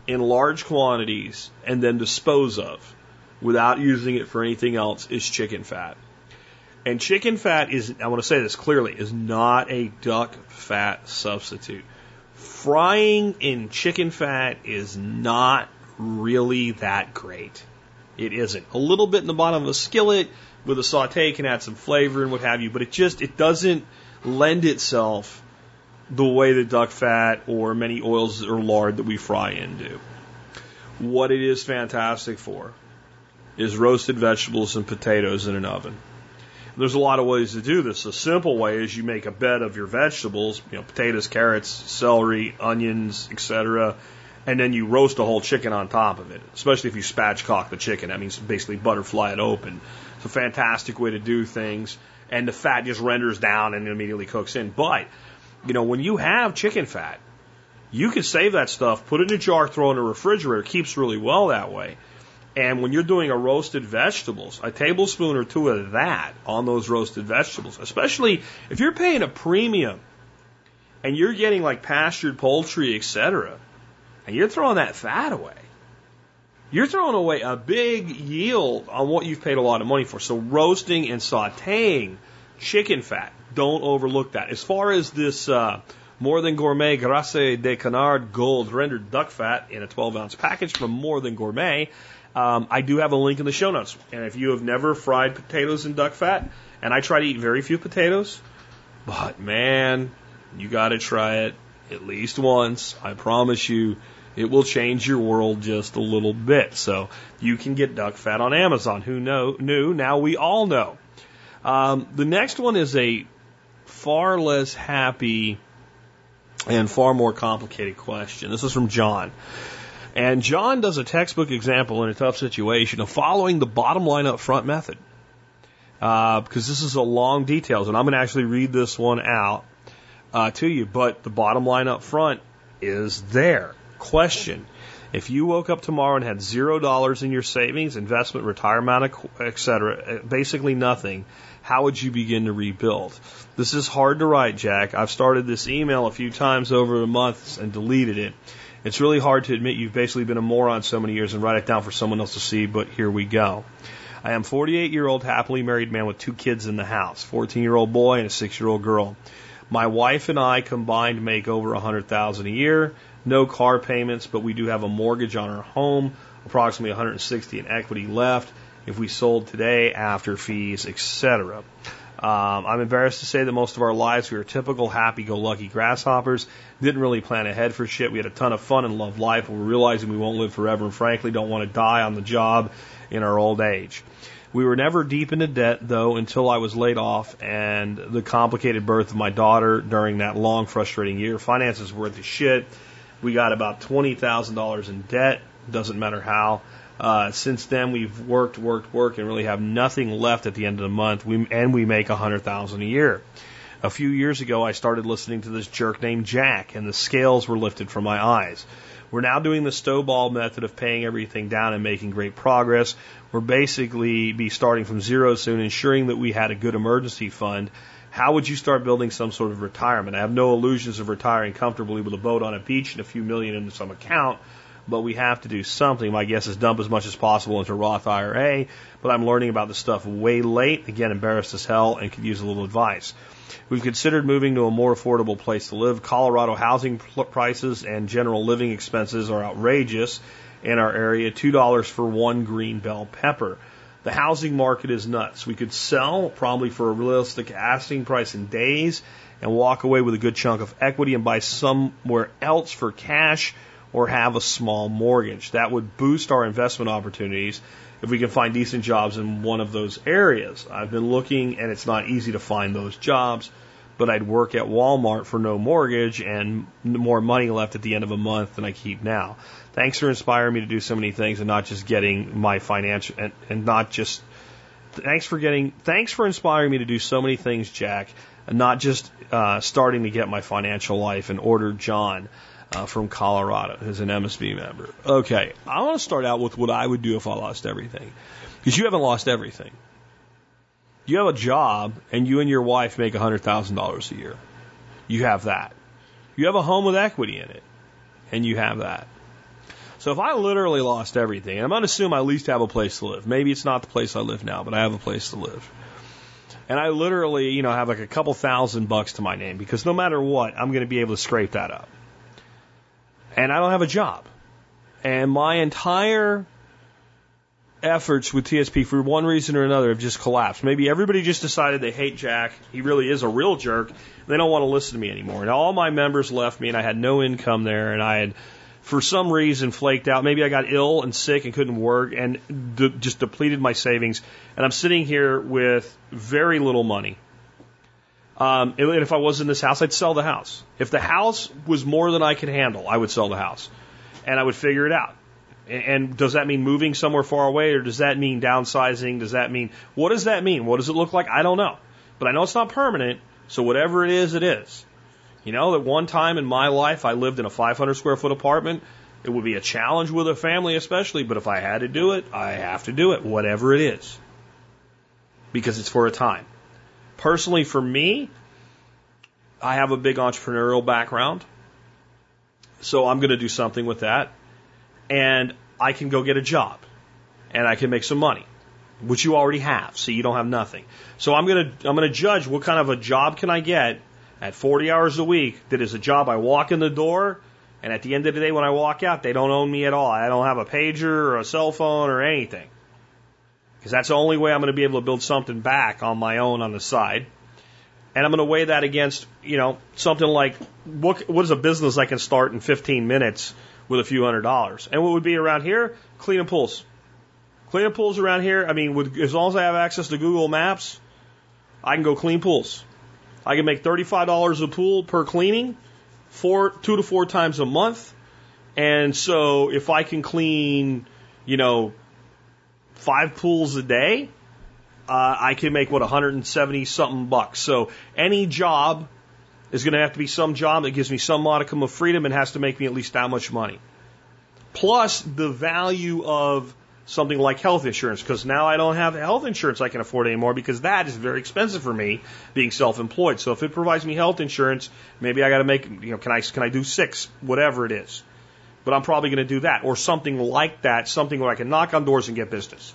in large quantities and then dispose of without using it for anything else is chicken fat. And chicken fat is, I want to say this clearly, is not a duck fat substitute. Frying in chicken fat is not really that great. It isn't. A little bit in the bottom of a skillet with a saute can add some flavor and what have you, but it just, it doesn't lend itself the way that duck fat or many oils or lard that we fry in do. What it is fantastic for is roasted vegetables and potatoes in an oven. There's a lot of ways to do this. A simple way is you make a bed of your vegetables, you know, potatoes, carrots, celery, onions, etc., and then you roast a whole chicken on top of it. Especially if you spatchcock the chicken, that means basically butterfly it open. It's a fantastic way to do things, and the fat just renders down and immediately cooks in. But you know, when you have chicken fat, you can save that stuff, put it in a jar, throw it in a refrigerator. It keeps really well that way. And when you're doing a roasted vegetables, a tablespoon or two of that on those roasted vegetables, especially if you're paying a premium and you're getting like pastured poultry, etc., and you're throwing that fat away, you're throwing away a big yield on what you've paid a lot of money for. So roasting and sauteing chicken fat don't overlook that. As far as this uh, more than gourmet Graisse de Canard gold rendered duck fat in a 12 ounce package from More Than Gourmet, um, I do have a link in the show notes. And if you have never fried potatoes in duck fat, and I try to eat very few potatoes, but man, you got to try it at least once. I promise you, it will change your world just a little bit. So you can get duck fat on Amazon. Who know, knew? Now we all know. Um, the next one is a far less happy and far more complicated question. This is from John. And John does a textbook example in a tough situation of following the bottom line up front method. Uh, because this is a long details, and I'm going to actually read this one out uh, to you. But the bottom line up front is there. Question. If you woke up tomorrow and had zero dollars in your savings, investment, retirement, et cetera, basically nothing, how would you begin to rebuild? This is hard to write, Jack. I've started this email a few times over the months and deleted it. It's really hard to admit you've basically been a moron so many years and write it down for someone else to see, but here we go. I am 48 year old happily married man with two kids in the house, 14 year old boy and a 6 year old girl. My wife and I combined make over 100,000 a year. No car payments, but we do have a mortgage on our home, approximately 160 in equity left if we sold today after fees, etc. Um, I'm embarrassed to say that most of our lives we were typical happy-go-lucky grasshoppers. Didn't really plan ahead for shit. We had a ton of fun and loved life. We're realizing we won't live forever, and frankly, don't want to die on the job in our old age. We were never deep into debt though until I was laid off and the complicated birth of my daughter during that long, frustrating year. Finances were the shit. We got about twenty thousand dollars in debt. Doesn't matter how. Uh, since then, we've worked, worked, worked, and really have nothing left at the end of the month. We, and we make a hundred thousand a year. A few years ago, I started listening to this jerk named Jack, and the scales were lifted from my eyes. We're now doing the snowball method of paying everything down and making great progress. We're basically be starting from zero soon, ensuring that we had a good emergency fund. How would you start building some sort of retirement? I have no illusions of retiring comfortably with a boat on a beach and a few million into some account, but we have to do something. My guess is dump as much as possible into Roth IRA, but I'm learning about this stuff way late. Again, embarrassed as hell and could use a little advice. We've considered moving to a more affordable place to live. Colorado housing prices and general living expenses are outrageous in our area. $2 for one green bell pepper. The housing market is nuts. We could sell probably for a realistic asking price in days and walk away with a good chunk of equity and buy somewhere else for cash or have a small mortgage. That would boost our investment opportunities if we can find decent jobs in one of those areas. I've been looking and it's not easy to find those jobs, but I'd work at Walmart for no mortgage and more money left at the end of a month than I keep now. Thanks for inspiring me to do so many things and not just getting my financial and, and not just thanks for getting thanks for inspiring me to do so many things, Jack, and not just uh, starting to get my financial life in order, John uh, from Colorado, who's an MSB member. Okay, I want to start out with what I would do if I lost everything. Because you haven't lost everything. You have a job, and you and your wife make $100,000 a year. You have that. You have a home with equity in it, and you have that. So if I literally lost everything, and I'm going to assume I at least have a place to live. Maybe it's not the place I live now, but I have a place to live. And I literally, you know, have like a couple thousand bucks to my name because no matter what, I'm going to be able to scrape that up and I don't have a job. And my entire efforts with TSP for one reason or another have just collapsed. Maybe everybody just decided they hate Jack. He really is a real jerk. They don't want to listen to me anymore. And all my members left me and I had no income there and I had for some reason flaked out. Maybe I got ill and sick and couldn't work and de- just depleted my savings. And I'm sitting here with very little money. Um, and if I was in this house, I'd sell the house. If the house was more than I could handle, I would sell the house, and I would figure it out. And, and does that mean moving somewhere far away, or does that mean downsizing? Does that mean what does that mean? What does it look like? I don't know, but I know it's not permanent. So whatever it is, it is. You know, that one time in my life, I lived in a 500 square foot apartment. It would be a challenge with a family, especially, but if I had to do it, I have to do it, whatever it is, because it's for a time. Personally, for me, I have a big entrepreneurial background. So I'm going to do something with that. And I can go get a job and I can make some money, which you already have. So you don't have nothing. So I'm going to, I'm going to judge what kind of a job can I get at 40 hours a week that is a job I walk in the door and at the end of the day when I walk out, they don't own me at all. I don't have a pager or a cell phone or anything because that's the only way I'm going to be able to build something back on my own on the side. And I'm going to weigh that against, you know, something like what, what is a business I can start in 15 minutes with a few hundred dollars? And what would be around here? Cleaning pools. Cleaning pools around here, I mean, with, as long as I have access to Google Maps, I can go clean pools. I can make $35 a pool per cleaning, four, two to four times a month. And so if I can clean, you know, five pools a day, uh, I can make what 170 something bucks. So any job is going to have to be some job that gives me some modicum of freedom and has to make me at least that much money. Plus the value of something like health insurance because now I don't have health insurance I can afford anymore because that is very expensive for me being self-employed. So if it provides me health insurance, maybe I got to make you know can I can I do six whatever it is but I'm probably going to do that or something like that, something where I can knock on doors and get business.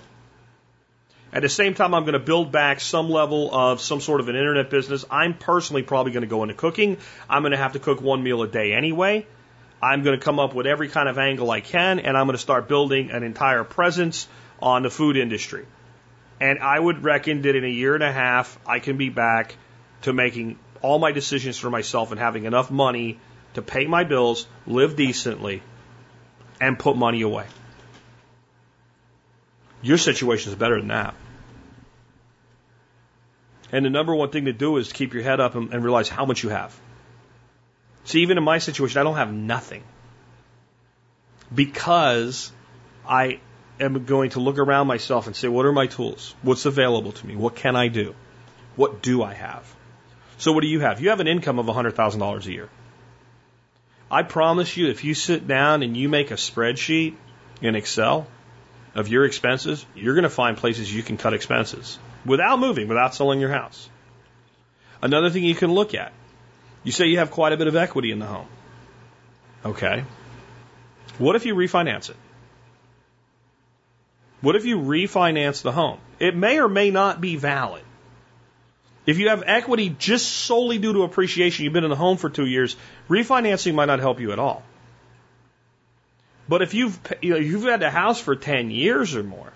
At the same time, I'm going to build back some level of some sort of an internet business. I'm personally probably going to go into cooking. I'm going to have to cook one meal a day anyway. I'm going to come up with every kind of angle I can, and I'm going to start building an entire presence on the food industry. And I would reckon that in a year and a half, I can be back to making all my decisions for myself and having enough money to pay my bills, live decently, and put money away. Your situation is better than that. And the number one thing to do is to keep your head up and, and realize how much you have. See, even in my situation, I don't have nothing. Because I am going to look around myself and say, what are my tools? What's available to me? What can I do? What do I have? So what do you have? You have an income of $100,000 a year. I promise you, if you sit down and you make a spreadsheet in Excel of your expenses, you're going to find places you can cut expenses without moving, without selling your house. Another thing you can look at you say you have quite a bit of equity in the home. Okay. What if you refinance it? What if you refinance the home? It may or may not be valid. If you have equity just solely due to appreciation, you've been in the home for two years, refinancing might not help you at all. But if you've you know, you've had the house for 10 years or more,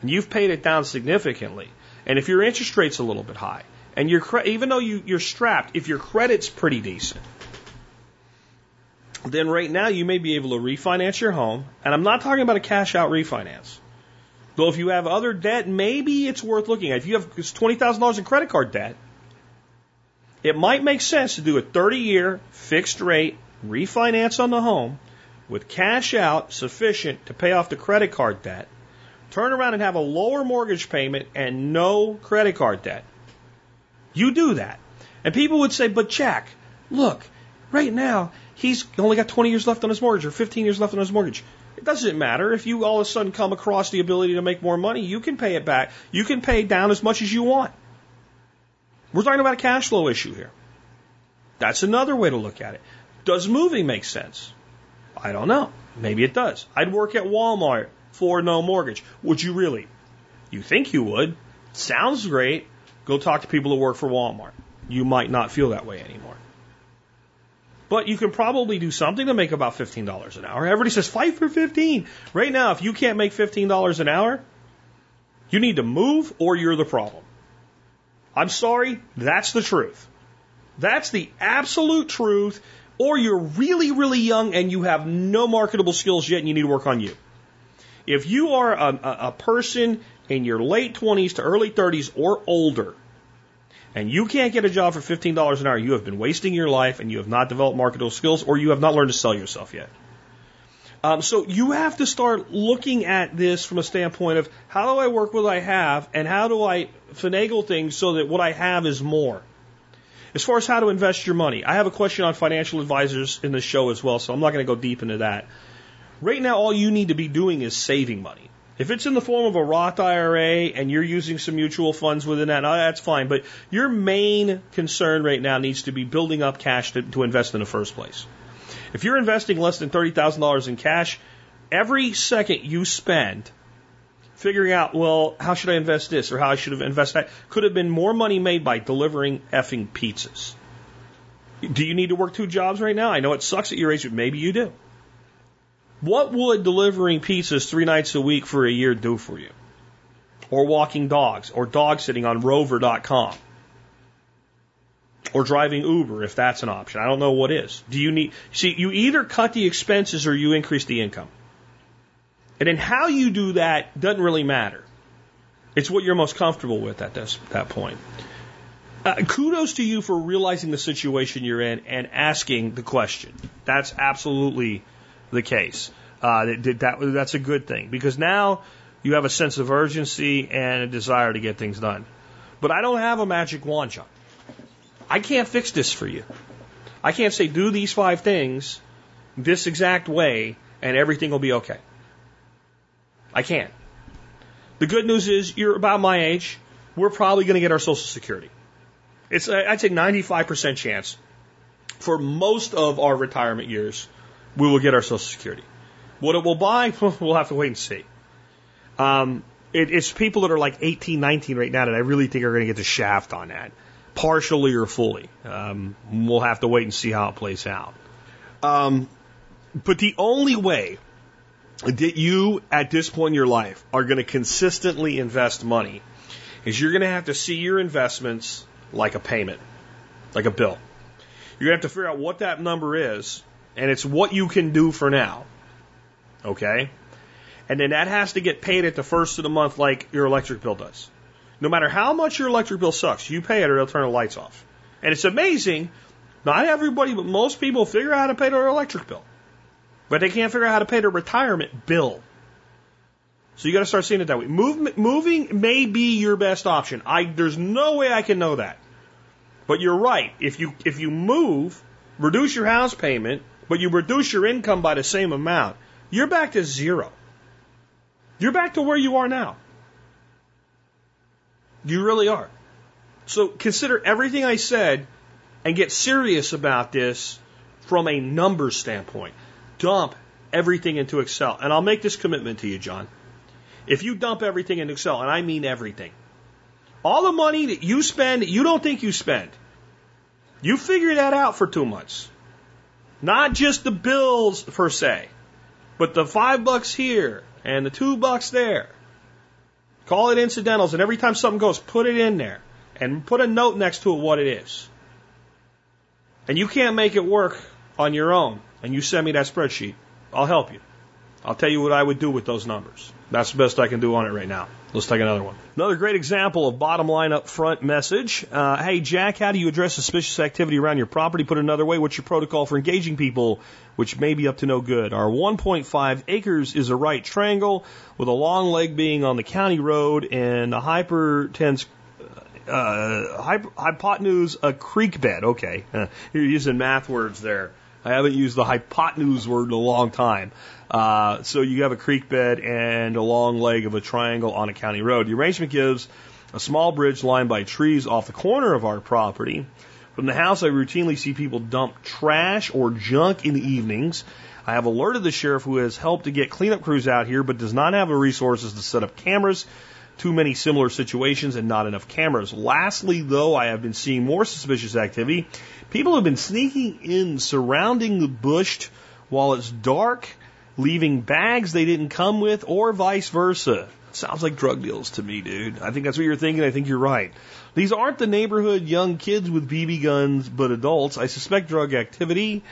and you've paid it down significantly, and if your interest rate's a little bit high, and your even though you, you're strapped, if your credit's pretty decent, then right now you may be able to refinance your home. And I'm not talking about a cash out refinance. Though if you have other debt, maybe it's worth looking at. If you have $20,000 in credit card debt, it might make sense to do a 30 year fixed rate refinance on the home with cash out sufficient to pay off the credit card debt, turn around and have a lower mortgage payment and no credit card debt. You do that. And people would say, but Jack, look, right now, he's only got 20 years left on his mortgage or 15 years left on his mortgage. It doesn't matter. If you all of a sudden come across the ability to make more money, you can pay it back. You can pay down as much as you want. We're talking about a cash flow issue here. That's another way to look at it. Does moving make sense? I don't know. Maybe it does. I'd work at Walmart for no mortgage. Would you really? You think you would. Sounds great. Go talk to people who work for Walmart. You might not feel that way anymore. But you can probably do something to make about $15 an hour. Everybody says fight for 15. Right now, if you can't make $15 an hour, you need to move or you're the problem. I'm sorry, that's the truth. That's the absolute truth. Or you're really, really young and you have no marketable skills yet and you need to work on you. If you are a, a, person in your late 20s to early 30s or older, and you can't get a job for $15 an hour, you have been wasting your life and you have not developed marketable skills or you have not learned to sell yourself yet. Um, so you have to start looking at this from a standpoint of how do I work with what I have and how do I finagle things so that what I have is more. As far as how to invest your money, I have a question on financial advisors in the show as well, so I'm not going to go deep into that. Right now, all you need to be doing is saving money. If it's in the form of a Roth IRA and you're using some mutual funds within that, oh, that's fine. But your main concern right now needs to be building up cash to, to invest in the first place. If you're investing less than $30,000 in cash, every second you spend figuring out, well, how should I invest this or how I should have invested that could have been more money made by delivering effing pizzas. Do you need to work two jobs right now? I know it sucks at your age, but maybe you do. What would delivering pizzas three nights a week for a year do for you? Or walking dogs, or dog sitting on rover.com. Or driving Uber if that's an option. I don't know what is. Do you need, see, you either cut the expenses or you increase the income. And then how you do that doesn't really matter. It's what you're most comfortable with at this, that point. Uh, kudos to you for realizing the situation you're in and asking the question. That's absolutely the case. Uh, that, that, that's a good thing because now you have a sense of urgency and a desire to get things done. But I don't have a magic wand, John. I can't fix this for you. I can't say do these five things this exact way and everything will be okay. I can't. The good news is you're about my age. We're probably going to get our Social Security. It's I'd say 95% chance for most of our retirement years we will get our Social Security. What it will buy, we'll have to wait and see. Um, it, it's people that are like 18, 19 right now that I really think are going to get the shaft on that, partially or fully. Um, we'll have to wait and see how it plays out. Um, but the only way that you, at this point in your life, are going to consistently invest money is you're going to have to see your investments like a payment, like a bill. You're going to have to figure out what that number is and it's what you can do for now. Okay? And then that has to get paid at the first of the month like your electric bill does. No matter how much your electric bill sucks, you pay it or they'll turn the lights off. And it's amazing, not everybody, but most people figure out how to pay their electric bill. But they can't figure out how to pay their retirement bill. So you got to start seeing it that way. Moving may be your best option. I, there's no way I can know that. But you're right. If you, if you move, reduce your house payment, but you reduce your income by the same amount, you're back to zero. You're back to where you are now. You really are. So consider everything I said and get serious about this from a numbers standpoint. Dump everything into Excel. And I'll make this commitment to you, John. If you dump everything into Excel, and I mean everything, all the money that you spend that you don't think you spend, you figure that out for two months. Not just the bills per se, but the five bucks here and the two bucks there. Call it incidentals, and every time something goes, put it in there and put a note next to it what it is. And you can't make it work on your own, and you send me that spreadsheet. I'll help you. I'll tell you what I would do with those numbers. That's the best I can do on it right now. Let's take another one. Another great example of bottom line up front message. Uh, hey, Jack, how do you address suspicious activity around your property? Put another way, what's your protocol for engaging people, which may be up to no good? Our 1.5 acres is a right triangle with a long leg being on the county road and a hypertense uh, hypotenuse a creek bed. Okay, you're using math words there. I haven't used the hypotenuse word in a long time. Uh, so you have a creek bed and a long leg of a triangle on a county road. The arrangement gives a small bridge lined by trees off the corner of our property. From the house, I routinely see people dump trash or junk in the evenings. I have alerted the sheriff who has helped to get cleanup crews out here, but does not have the resources to set up cameras. Too many similar situations and not enough cameras. Lastly, though, I have been seeing more suspicious activity People have been sneaking in, surrounding the bush while it's dark, leaving bags they didn't come with, or vice versa. Sounds like drug deals to me, dude. I think that's what you're thinking. I think you're right. These aren't the neighborhood young kids with BB guns, but adults. I suspect drug activity.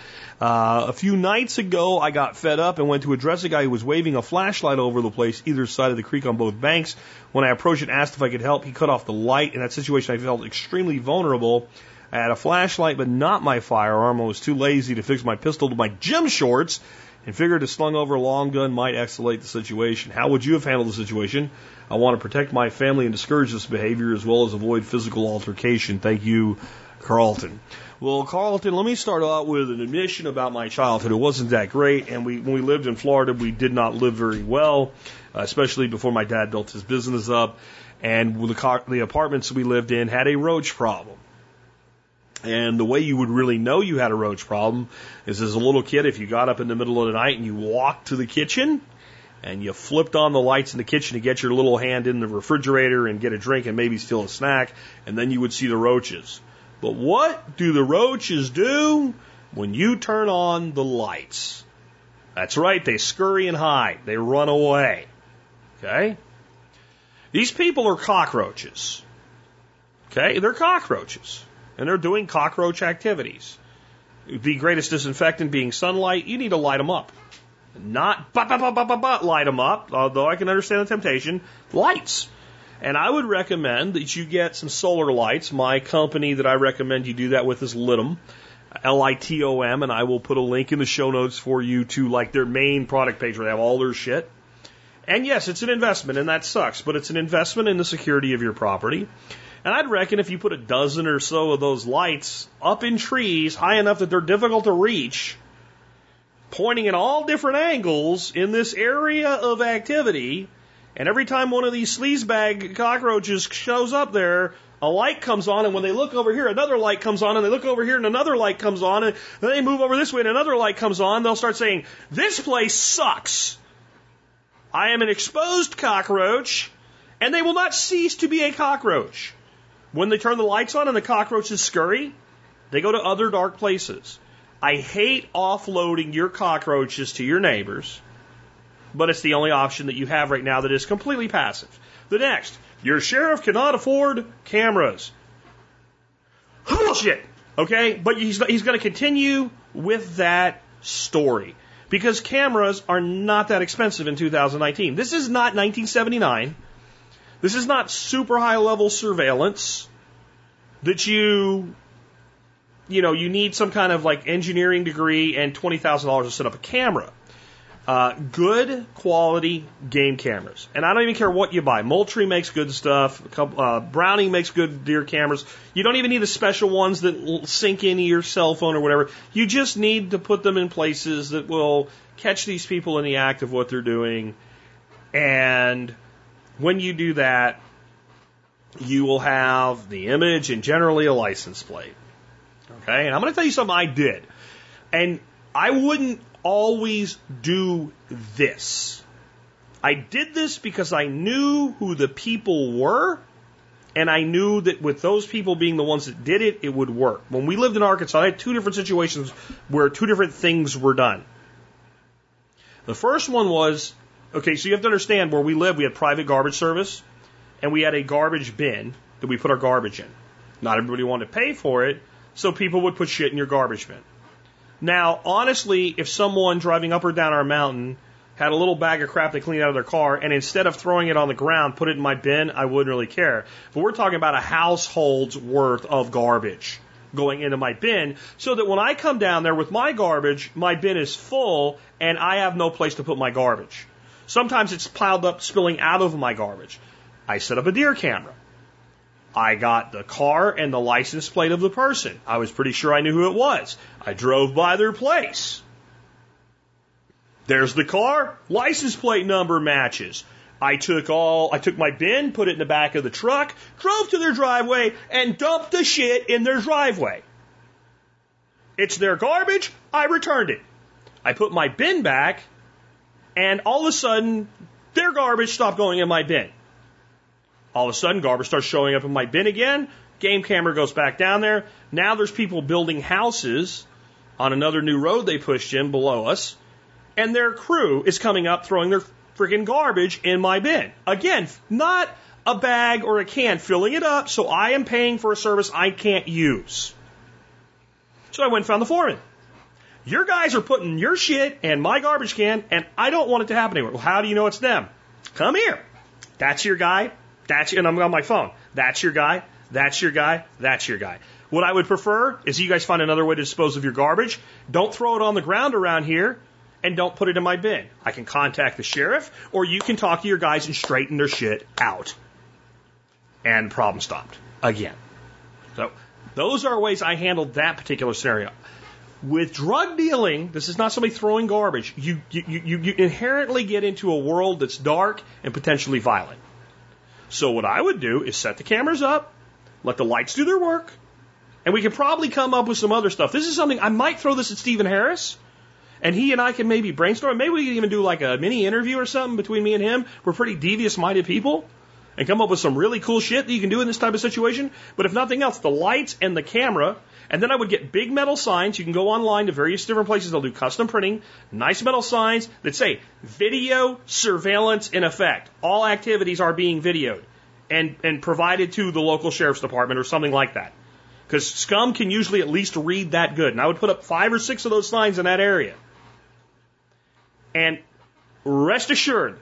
Uh, a few nights ago, I got fed up and went to address a guy who was waving a flashlight over the place, either side of the creek on both banks. When I approached and asked if I could help, he cut off the light. In that situation, I felt extremely vulnerable. I had a flashlight, but not my firearm. I was too lazy to fix my pistol to my gym shorts and figured a slung over long gun might escalate the situation. How would you have handled the situation? I want to protect my family and discourage this behavior as well as avoid physical altercation. Thank you, Carlton. Well, Carlton, let me start out with an admission about my childhood. It wasn't that great, and we, when we lived in Florida, we did not live very well, uh, especially before my dad built his business up. And the, the apartments we lived in had a roach problem. And the way you would really know you had a roach problem is as a little kid, if you got up in the middle of the night and you walked to the kitchen and you flipped on the lights in the kitchen to get your little hand in the refrigerator and get a drink and maybe steal a snack, and then you would see the roaches. But what do the roaches do when you turn on the lights? That's right, they scurry and hide. They run away. Okay? These people are cockroaches. Okay? They're cockroaches and they're doing cockroach activities. The greatest disinfectant being sunlight, you need to light them up. Not but, but, but, but, but, light them up, although I can understand the temptation, lights. And I would recommend that you get some solar lights. My company that I recommend you do that with is Litom, L-I-T-O-M, and I will put a link in the show notes for you to like their main product page where they have all their shit. And yes, it's an investment, and that sucks, but it's an investment in the security of your property. And I'd reckon if you put a dozen or so of those lights up in trees high enough that they're difficult to reach, pointing in all different angles in this area of activity, and every time one of these sleazebag cockroaches shows up there, a light comes on, and when they look over here, another light comes on, and they look over here, and another light comes on, and then they move over this way, and another light comes on, they'll start saying, This place sucks. I am an exposed cockroach, and they will not cease to be a cockroach. When they turn the lights on and the cockroaches scurry, they go to other dark places. I hate offloading your cockroaches to your neighbors, but it's the only option that you have right now that is completely passive. The next, your sheriff cannot afford cameras. Bullshit. Okay, but he's he's going to continue with that story because cameras are not that expensive in 2019. This is not 1979. This is not super high level surveillance that you, you know, you need some kind of like engineering degree and $20,000 to set up a camera. Uh, good quality game cameras. And I don't even care what you buy. Moultrie makes good stuff. Uh, Browning makes good deer cameras. You don't even need the special ones that sync into your cell phone or whatever. You just need to put them in places that will catch these people in the act of what they're doing. And when you do that, you will have the image and generally a license plate. Okay, and I'm going to tell you something I did. And I wouldn't always do this. I did this because I knew who the people were, and I knew that with those people being the ones that did it, it would work. When we lived in Arkansas, I had two different situations where two different things were done. The first one was okay, so you have to understand where we live, we had private garbage service, and we had a garbage bin that we put our garbage in. Not everybody wanted to pay for it, so people would put shit in your garbage bin. Now, honestly, if someone driving up or down our mountain had a little bag of crap they cleaned out of their car, and instead of throwing it on the ground, put it in my bin, I wouldn't really care. But we're talking about a household's worth of garbage going into my bin, so that when I come down there with my garbage, my bin is full and I have no place to put my garbage. Sometimes it's piled up, spilling out of my garbage. I set up a deer camera. I got the car and the license plate of the person. I was pretty sure I knew who it was. I drove by their place. There's the car, license plate number matches. I took all, I took my bin, put it in the back of the truck, drove to their driveway, and dumped the shit in their driveway. It's their garbage, I returned it. I put my bin back, and all of a sudden, their garbage stopped going in my bin. All of a sudden, garbage starts showing up in my bin again. Game camera goes back down there. Now there's people building houses on another new road they pushed in below us, and their crew is coming up throwing their freaking garbage in my bin. Again, not a bag or a can, filling it up, so I am paying for a service I can't use. So I went and found the foreman. Your guys are putting your shit in my garbage can, and I don't want it to happen anymore. Well, how do you know it's them? Come here. That's your guy. That's and I'm on my phone. That's your guy. That's your guy. That's your guy. What I would prefer is you guys find another way to dispose of your garbage. Don't throw it on the ground around here and don't put it in my bin. I can contact the sheriff or you can talk to your guys and straighten their shit out. And problem stopped again. So those are ways I handled that particular scenario. With drug dealing, this is not somebody throwing garbage. You, you, you, you inherently get into a world that's dark and potentially violent. So what I would do is set the cameras up, let the lights do their work, and we could probably come up with some other stuff. This is something I might throw this at Stephen Harris, and he and I can maybe brainstorm. Maybe we can even do like a mini interview or something between me and him. We're pretty devious minded people. And come up with some really cool shit that you can do in this type of situation. But if nothing else, the lights and the camera and then I would get big metal signs. You can go online to various different places. They'll do custom printing, nice metal signs that say video surveillance in effect. All activities are being videoed and, and provided to the local sheriff's department or something like that. Because scum can usually at least read that good. And I would put up five or six of those signs in that area. And rest assured,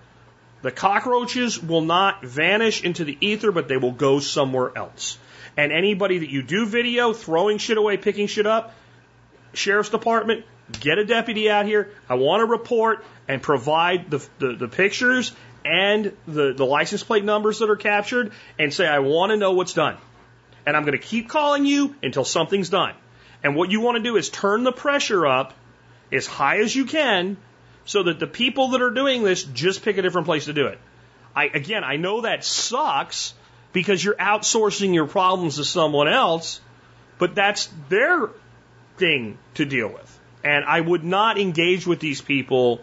the cockroaches will not vanish into the ether, but they will go somewhere else. And anybody that you do video throwing shit away, picking shit up, sheriff's department, get a deputy out here. I want to report and provide the, the, the pictures and the, the license plate numbers that are captured and say, I want to know what's done. And I'm going to keep calling you until something's done. And what you want to do is turn the pressure up as high as you can so that the people that are doing this just pick a different place to do it. I, again, I know that sucks because you're outsourcing your problems to someone else, but that's their thing to deal with. And I would not engage with these people,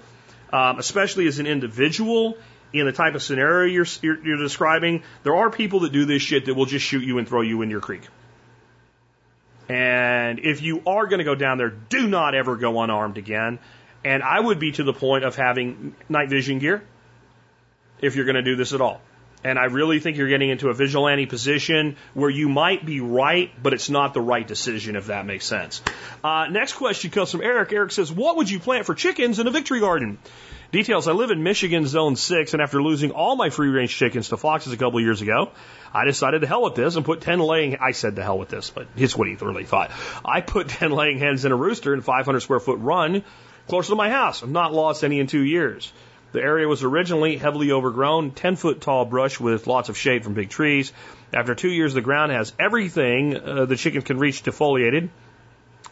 um, especially as an individual in the type of scenario you're, you're, you're describing. There are people that do this shit that will just shoot you and throw you in your creek. And if you are going to go down there, do not ever go unarmed again. And I would be to the point of having night vision gear if you're going to do this at all. And I really think you're getting into a vigilante position where you might be right, but it's not the right decision, if that makes sense. Uh, next question comes from Eric. Eric says, What would you plant for chickens in a victory garden? Details I live in Michigan Zone 6, and after losing all my free range chickens to foxes a couple years ago, I decided to hell with this and put 10 laying, I said to hell with this, but it's what he really thought. I put 10 laying hens in a rooster in 500 square foot run Closer to my house. I've not lost any in two years. The area was originally heavily overgrown, 10 foot tall brush with lots of shade from big trees. After two years, the ground has everything uh, the chickens can reach defoliated.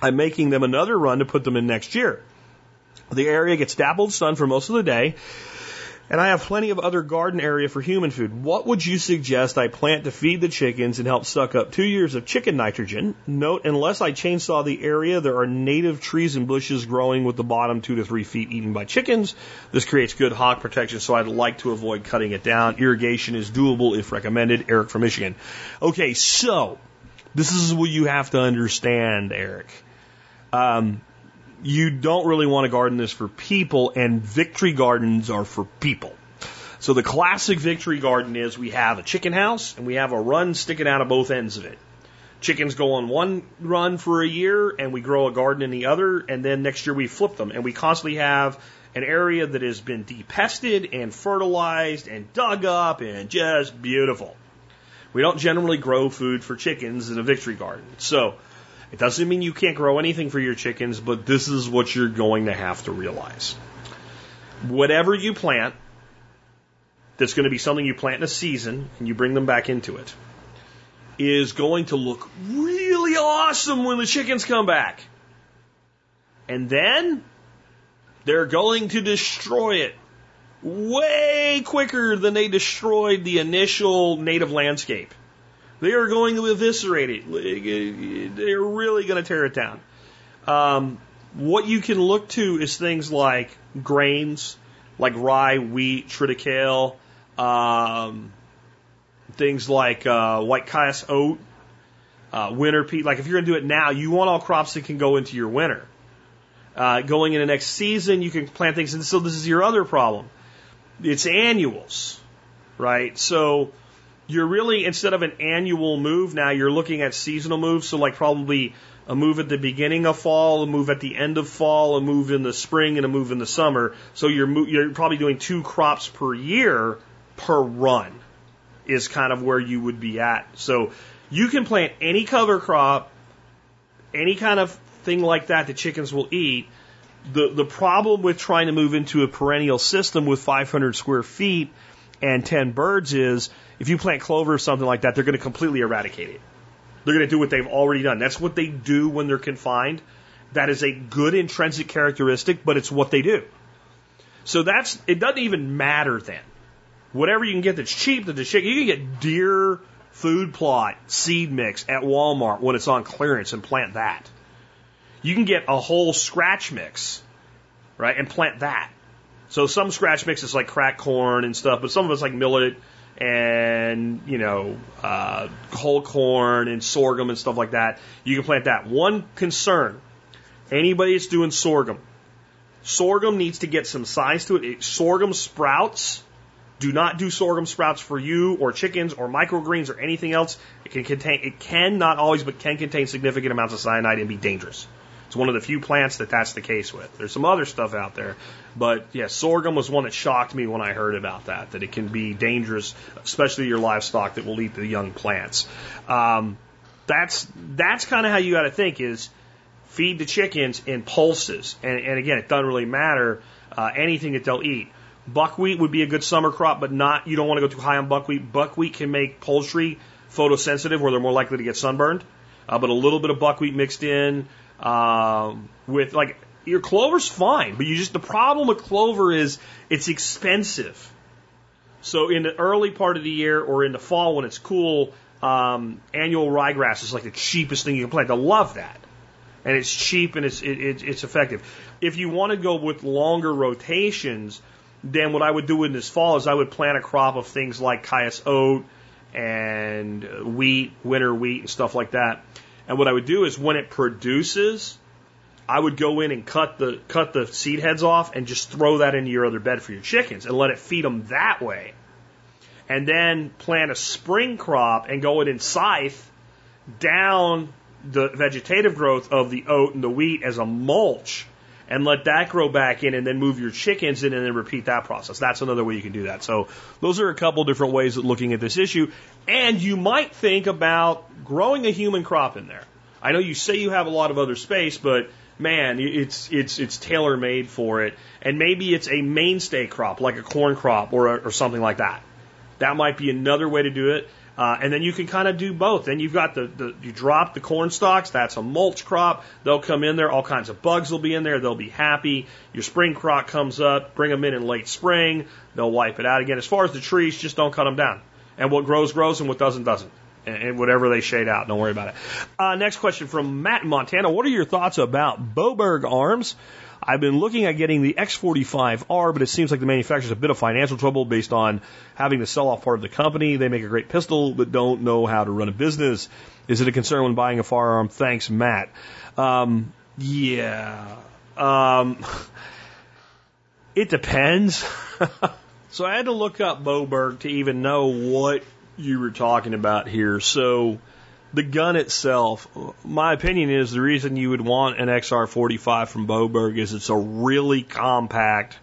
I'm making them another run to put them in next year. The area gets dappled sun for most of the day, and I have plenty of other garden area for human food. What would you suggest I plant to feed the chickens and help suck up two years of chicken nitrogen? Note, unless I chainsaw the area, there are native trees and bushes growing with the bottom two to three feet eaten by chickens. This creates good hawk protection, so I'd like to avoid cutting it down. Irrigation is doable if recommended. Eric from Michigan. Okay, so this is what you have to understand, Eric. Um, you don't really want to garden this for people, and victory gardens are for people. So the classic victory garden is we have a chicken house and we have a run sticking out of both ends of it. Chickens go on one run for a year and we grow a garden in the other, and then next year we flip them. And we constantly have an area that has been depested and fertilized and dug up and just beautiful. We don't generally grow food for chickens in a victory garden. So it doesn't mean you can't grow anything for your chickens, but this is what you're going to have to realize. Whatever you plant, that's going to be something you plant in a season and you bring them back into it, is going to look really awesome when the chickens come back. And then they're going to destroy it way quicker than they destroyed the initial native landscape. They are going to eviscerate it. They're really going to tear it down. Um, what you can look to is things like grains, like rye, wheat, triticale, um, things like uh, white cayuse oat, uh, winter peat. Like if you're going to do it now, you want all crops that can go into your winter. Uh, going into next season, you can plant things. And so this is your other problem. It's annuals, right? So you're really instead of an annual move now you're looking at seasonal moves. So like probably a move at the beginning of fall a move at the end of fall a move in the spring and a move in the summer. So you're you're probably doing two crops per year per run is kind of where you would be at. So you can plant any cover crop any kind of thing like that that chickens will eat. The the problem with trying to move into a perennial system with 500 square feet and 10 birds is if you plant clover or something like that, they're going to completely eradicate it. They're going to do what they've already done. That's what they do when they're confined. That is a good intrinsic characteristic, but it's what they do. So that's, it doesn't even matter then. Whatever you can get that's cheap, that's cheap, you can get deer food plot seed mix at Walmart when it's on clearance and plant that. You can get a whole scratch mix, right, and plant that. So some scratch mixes like cracked corn and stuff, but some of it's like millet and you know uh, whole corn and sorghum and stuff like that. You can plant that. One concern: anybody that's doing sorghum, sorghum needs to get some size to it. it sorghum sprouts. Do not do sorghum sprouts for you or chickens or microgreens or anything else. It can contain, it can not always, but can contain significant amounts of cyanide and be dangerous. It's one of the few plants that that's the case with. There's some other stuff out there, but yeah, sorghum was one that shocked me when I heard about that, that it can be dangerous, especially your livestock that will eat the young plants. Um, that's that's kind of how you got to think is feed the chickens in pulses, and, and again, it doesn't really matter uh, anything that they'll eat. Buckwheat would be a good summer crop, but not you don't want to go too high on buckwheat. Buckwheat can make poultry photosensitive, where they're more likely to get sunburned. Uh, but a little bit of buckwheat mixed in, um, with like your clover's fine, but you just the problem with clover is it's expensive. So in the early part of the year or in the fall when it's cool, um, annual ryegrass is like the cheapest thing you can plant. They love that, and it's cheap and it's it, it, it's effective. If you want to go with longer rotations, then what I would do in this fall is I would plant a crop of things like cayuse oat and wheat, winter wheat, and stuff like that. And what I would do is when it produces, I would go in and cut the cut the seed heads off and just throw that into your other bed for your chickens and let it feed them that way. And then plant a spring crop and go in and scythe down the vegetative growth of the oat and the wheat as a mulch and let that grow back in and then move your chickens in and then repeat that process. That's another way you can do that. So those are a couple different ways of looking at this issue. And you might think about growing a human crop in there. I know you say you have a lot of other space, but man, it's it's it's tailor made for it, and maybe it's a mainstay crop like a corn crop or or something like that. That might be another way to do it. Uh, and then you can kind of do both. Then you've got the, the you drop the corn stalks. That's a mulch crop. They'll come in there. All kinds of bugs will be in there. They'll be happy. Your spring crop comes up. Bring them in in late spring. They'll wipe it out again. As far as the trees, just don't cut them down. And what grows grows, and what doesn't doesn't. And whatever they shade out, don't worry about it. Uh, next question from Matt Montana. What are your thoughts about Boberg arms? I've been looking at getting the X45R, but it seems like the manufacturer's a bit of financial trouble based on having to sell off part of the company. They make a great pistol, but don't know how to run a business. Is it a concern when buying a firearm? Thanks, Matt. Um, yeah. Um, it depends. so I had to look up Boberg to even know what you were talking about here. So the gun itself, my opinion is the reason you would want an XR45 from Boberg is it's a really compact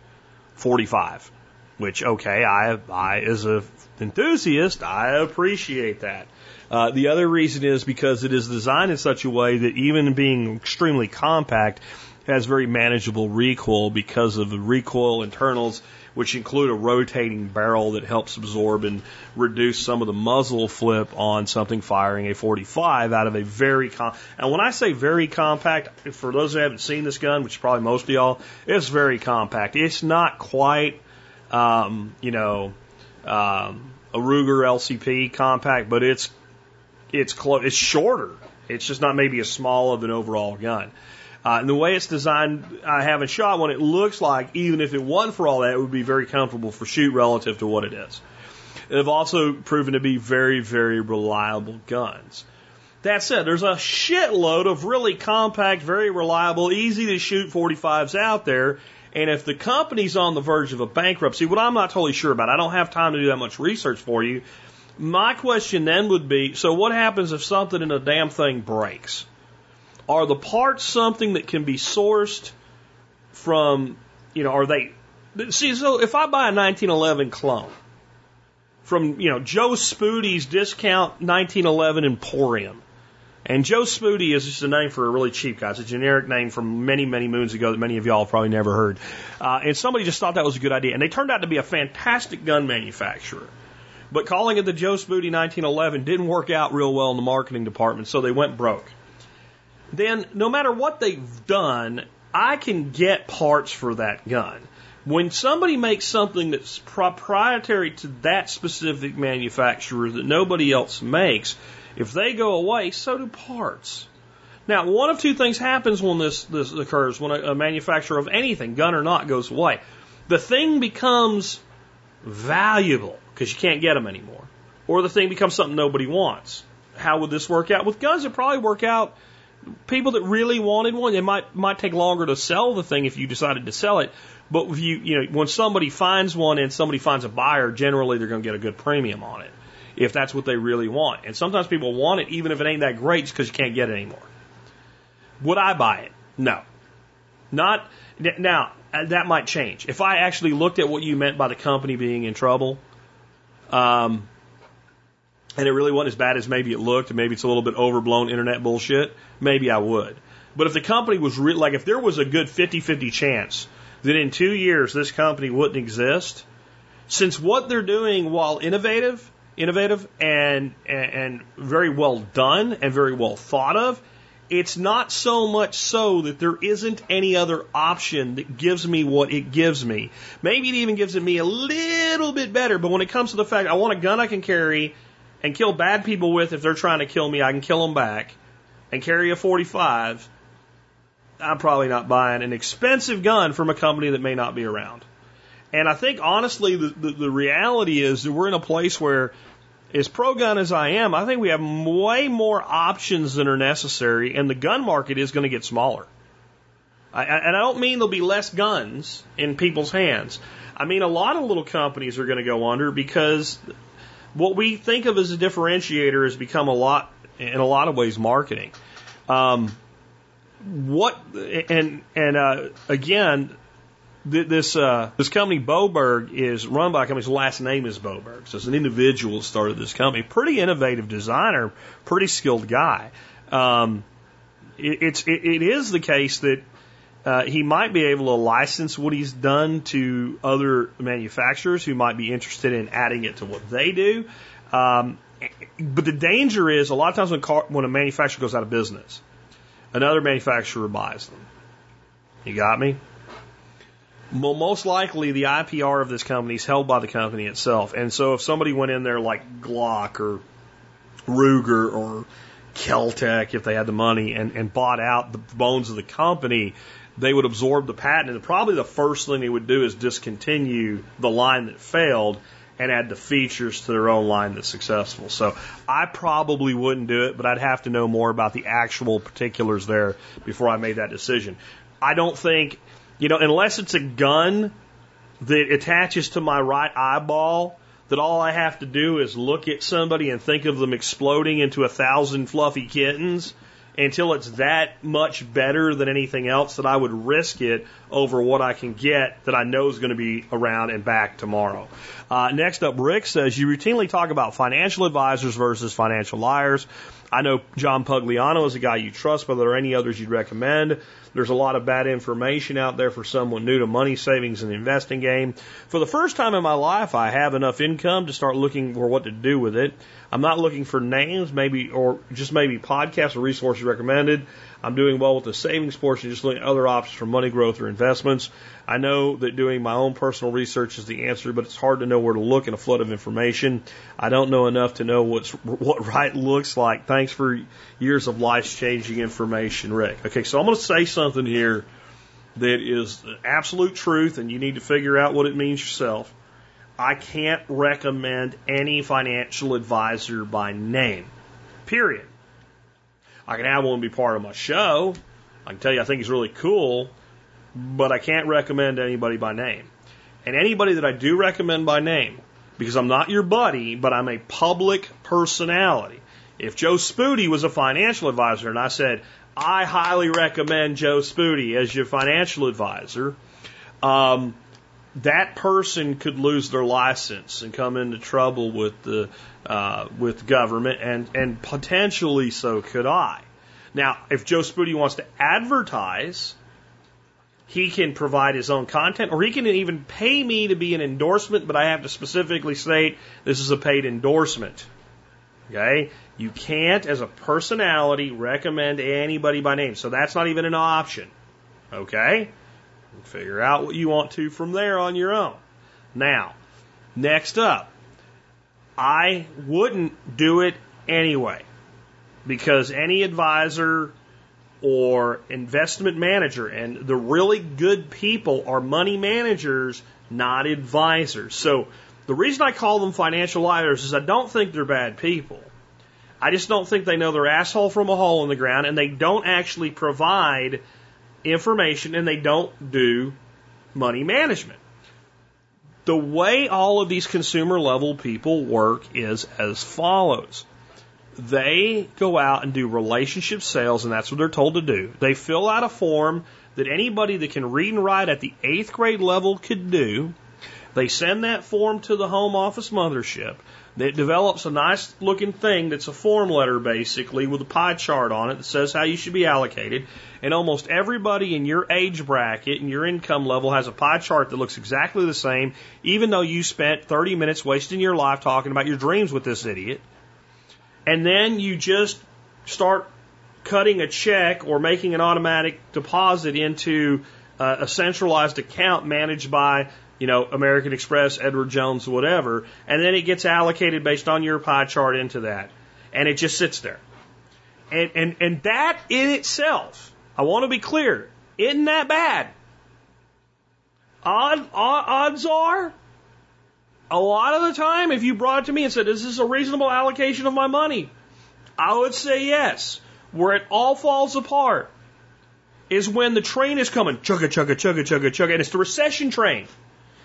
45. Which, okay, I, I as a enthusiast, I appreciate that. Uh, the other reason is because it is designed in such a way that even being extremely compact has very manageable recoil because of the recoil internals which include a rotating barrel that helps absorb and reduce some of the muzzle flip on something firing a 45 out of a very com- and when I say very compact, for those who haven't seen this gun, which is probably most of y'all, it's very compact. It's not quite, um, you know, um, a Ruger LCP compact, but it's it's close. It's shorter. It's just not maybe as small of an overall gun. Uh, and the way it's designed, I haven't shot one. It looks like even if it wasn't for all that, it would be very comfortable for shoot relative to what it is. They've also proven to be very, very reliable guns. That said, there's a shitload of really compact, very reliable, easy to shoot 45s out there. And if the company's on the verge of a bankruptcy, what I'm not totally sure about, I don't have time to do that much research for you. My question then would be so what happens if something in a damn thing breaks? Are the parts something that can be sourced from, you know, are they, see, so if I buy a 1911 clone from, you know, Joe Spoody's discount 1911 Emporium, and Joe Spoody is just a name for a really cheap guy. It's a generic name from many, many moons ago that many of y'all probably never heard. Uh, and somebody just thought that was a good idea. And they turned out to be a fantastic gun manufacturer. But calling it the Joe Spoody 1911 didn't work out real well in the marketing department, so they went broke then no matter what they've done, I can get parts for that gun. When somebody makes something that's proprietary to that specific manufacturer that nobody else makes, if they go away, so do parts. Now, one of two things happens when this, this occurs, when a, a manufacturer of anything, gun or not, goes away. The thing becomes valuable because you can't get them anymore, or the thing becomes something nobody wants. How would this work out? With guns, it probably work out people that really wanted one, it might might take longer to sell the thing if you decided to sell it. But if you you know when somebody finds one and somebody finds a buyer, generally they're going to get a good premium on it if that's what they really want. And sometimes people want it even if it ain't that great, just because you can't get it anymore. Would I buy it? No. Not now. Uh, that might change. If I actually looked at what you meant by the company being in trouble, um, and it really wasn't as bad as maybe it looked, and maybe it's a little bit overblown internet bullshit, maybe I would. But if the company was re- like, if there was a good 50 50 chance that in two years this company wouldn't exist, since what they're doing, while innovative, innovative and, and, and very well done and very well thought of, it's not so much so that there isn't any other option that gives me what it gives me. Maybe it even gives it me a little bit better, but when it comes to the fact I want a gun I can carry and kill bad people with if they're trying to kill me. I can kill them back and carry a 45. I'm probably not buying an expensive gun from a company that may not be around. And I think honestly, the, the, the reality is that we're in a place where, as pro gun as I am, I think we have way more options than are necessary, and the gun market is going to get smaller. I, and I don't mean there'll be less guns in people's hands. I mean, a lot of little companies are going to go under because what we think of as a differentiator has become a lot, in a lot of ways, marketing. Um, what and and uh, again, this uh, this company Boberg is run by a company. His last name is Boberg, so it's an individual that started this company. Pretty innovative designer, pretty skilled guy. Um, it, it's it, it is the case that Uh, he might be able to license what he's done to other manufacturers who might be interested in adding it to what they do. Um, but the danger is a lot of times when, car, when a manufacturer goes out of business, another manufacturer buys them. You got me? Well, most likely the IPR of this company is held by the company itself. And so if somebody went in there like Glock or Ruger or Keltec, if they had the money, and, and bought out the bones of the company, they would absorb the patent. And probably the first thing they would do is discontinue the line that failed and add the features to their own line that's successful. So I probably wouldn't do it, but I'd have to know more about the actual particulars there before I made that decision. I don't think, you know, unless it's a gun that attaches to my right eyeball, that all I have to do is look at somebody and think of them exploding into a thousand fluffy kittens until it's that much better than anything else that I would risk it over what I can get that I know is going to be around and back tomorrow. Uh, next up, Rick says you routinely talk about financial advisors versus financial liars. I know John Pugliano is a guy you trust, but there are there any others you'd recommend? There's a lot of bad information out there for someone new to money savings and investing game. For the first time in my life, I have enough income to start looking for what to do with it. I'm not looking for names, maybe, or just maybe podcasts or resources recommended. I'm doing well with the savings portion, just looking at other options for money growth or investments. I know that doing my own personal research is the answer, but it's hard to know where to look in a flood of information. I don't know enough to know what's what right looks like. Thanks for years of life changing information, Rick. Okay, so I'm going to say something here that is absolute truth, and you need to figure out what it means yourself. I can't recommend any financial advisor by name. Period. I can have one be part of my show. I can tell you I think he's really cool, but I can't recommend anybody by name. And anybody that I do recommend by name, because I'm not your buddy, but I'm a public personality. If Joe Spooty was a financial advisor and I said, I highly recommend Joe Spooty as your financial advisor, um, that person could lose their license and come into trouble with the uh, with government, and and potentially so could I. Now, if Joe Spooty wants to advertise, he can provide his own content, or he can even pay me to be an endorsement, but I have to specifically state this is a paid endorsement. Okay? You can't, as a personality, recommend anybody by name. So that's not even an option. Okay? Figure out what you want to from there on your own. Now, next up, I wouldn't do it anyway because any advisor or investment manager and the really good people are money managers, not advisors. So the reason I call them financial liars is I don't think they're bad people. I just don't think they know their asshole from a hole in the ground and they don't actually provide information and they don't do money management. The way all of these consumer level people work is as follows. They go out and do relationship sales, and that's what they're told to do. They fill out a form that anybody that can read and write at the eighth grade level could do. They send that form to the home office mothership. It develops a nice looking thing that's a form letter basically with a pie chart on it that says how you should be allocated. And almost everybody in your age bracket and your income level has a pie chart that looks exactly the same, even though you spent 30 minutes wasting your life talking about your dreams with this idiot. And then you just start cutting a check or making an automatic deposit into uh, a centralized account managed by you know, American Express, Edward Jones, whatever, and then it gets allocated based on your pie chart into that. And it just sits there. And, and, and that in itself, I want to be clear, isn't that bad? Odd, odds are, a lot of the time, if you brought it to me and said, is this a reasonable allocation of my money? I would say yes. Where it all falls apart is when the train is coming, chugga, chugga, chugga, chugga, chugga, and it's the recession train.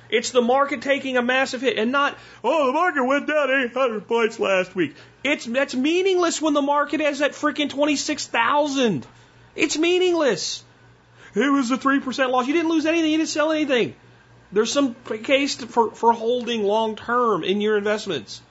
It's the market taking a massive hit and not, oh, the market went down 800 points last week. It's, that's meaningless when the market has that freaking 26,000. It's meaningless. It was a 3% loss. You didn't lose anything. You didn't sell anything. There's some case for, for holding long term in your investments.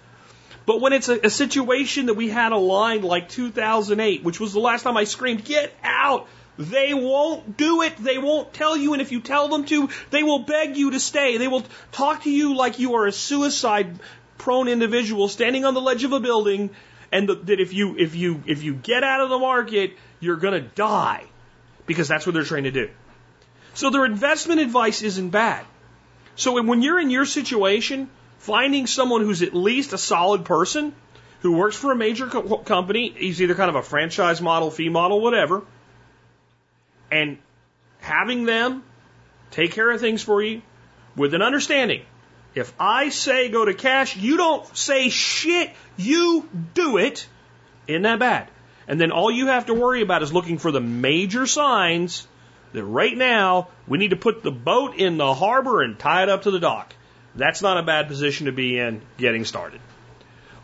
But when it's a, a situation that we had aligned like 2008, which was the last time I screamed, get out They won't do it. They won't tell you. And if you tell them to, they will beg you to stay. They will talk to you like you are a suicide prone individual standing on the ledge of a building and that if you, if you, if you get out of the market, you're going to die because that's what they're trying to do. So their investment advice isn't bad. So when you're in your situation, finding someone who's at least a solid person who works for a major co- company, he's either kind of a franchise model, fee model, whatever, and having them take care of things for you with an understanding. If I say go to cash, you don't say shit, you do it. Isn't that bad? And then all you have to worry about is looking for the major signs that right now we need to put the boat in the harbor and tie it up to the dock. That's not a bad position to be in getting started.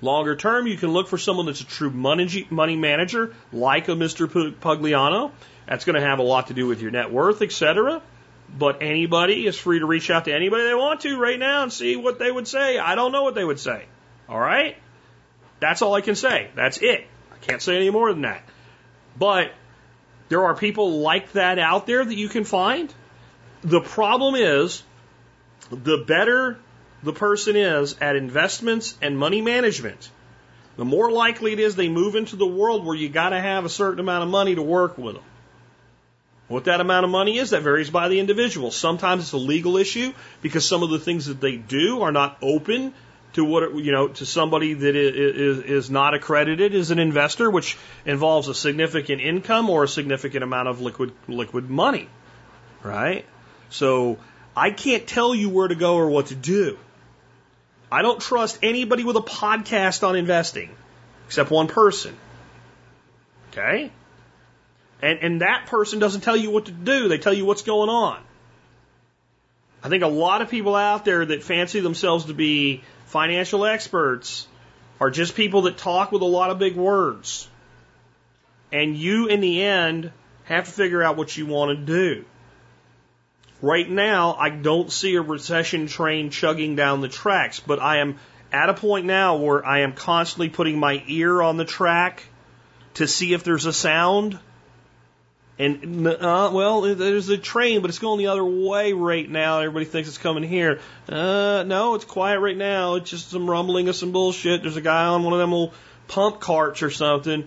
Longer term, you can look for someone that's a true money, money manager, like a Mr. Pugliano. That's going to have a lot to do with your net worth, etc. But anybody is free to reach out to anybody they want to right now and see what they would say. I don't know what they would say. All right? That's all I can say. That's it. I can't say any more than that. But there are people like that out there that you can find. The problem is the better the person is at investments and money management, the more likely it is they move into the world where you got to have a certain amount of money to work with them. What that amount of money is, that varies by the individual. Sometimes it's a legal issue because some of the things that they do are not open to what you know to somebody that is, is not accredited as an investor, which involves a significant income or a significant amount of liquid liquid money, right? So I can't tell you where to go or what to do. I don't trust anybody with a podcast on investing except one person. Okay? And, and that person doesn't tell you what to do, they tell you what's going on. I think a lot of people out there that fancy themselves to be financial experts are just people that talk with a lot of big words. And you, in the end, have to figure out what you want to do. Right now, I don't see a recession train chugging down the tracks, but I am at a point now where I am constantly putting my ear on the track to see if there's a sound. And, uh, well, there's a train, but it's going the other way right now. Everybody thinks it's coming here. Uh, no, it's quiet right now. It's just some rumbling of some bullshit. There's a guy on one of them little pump carts or something.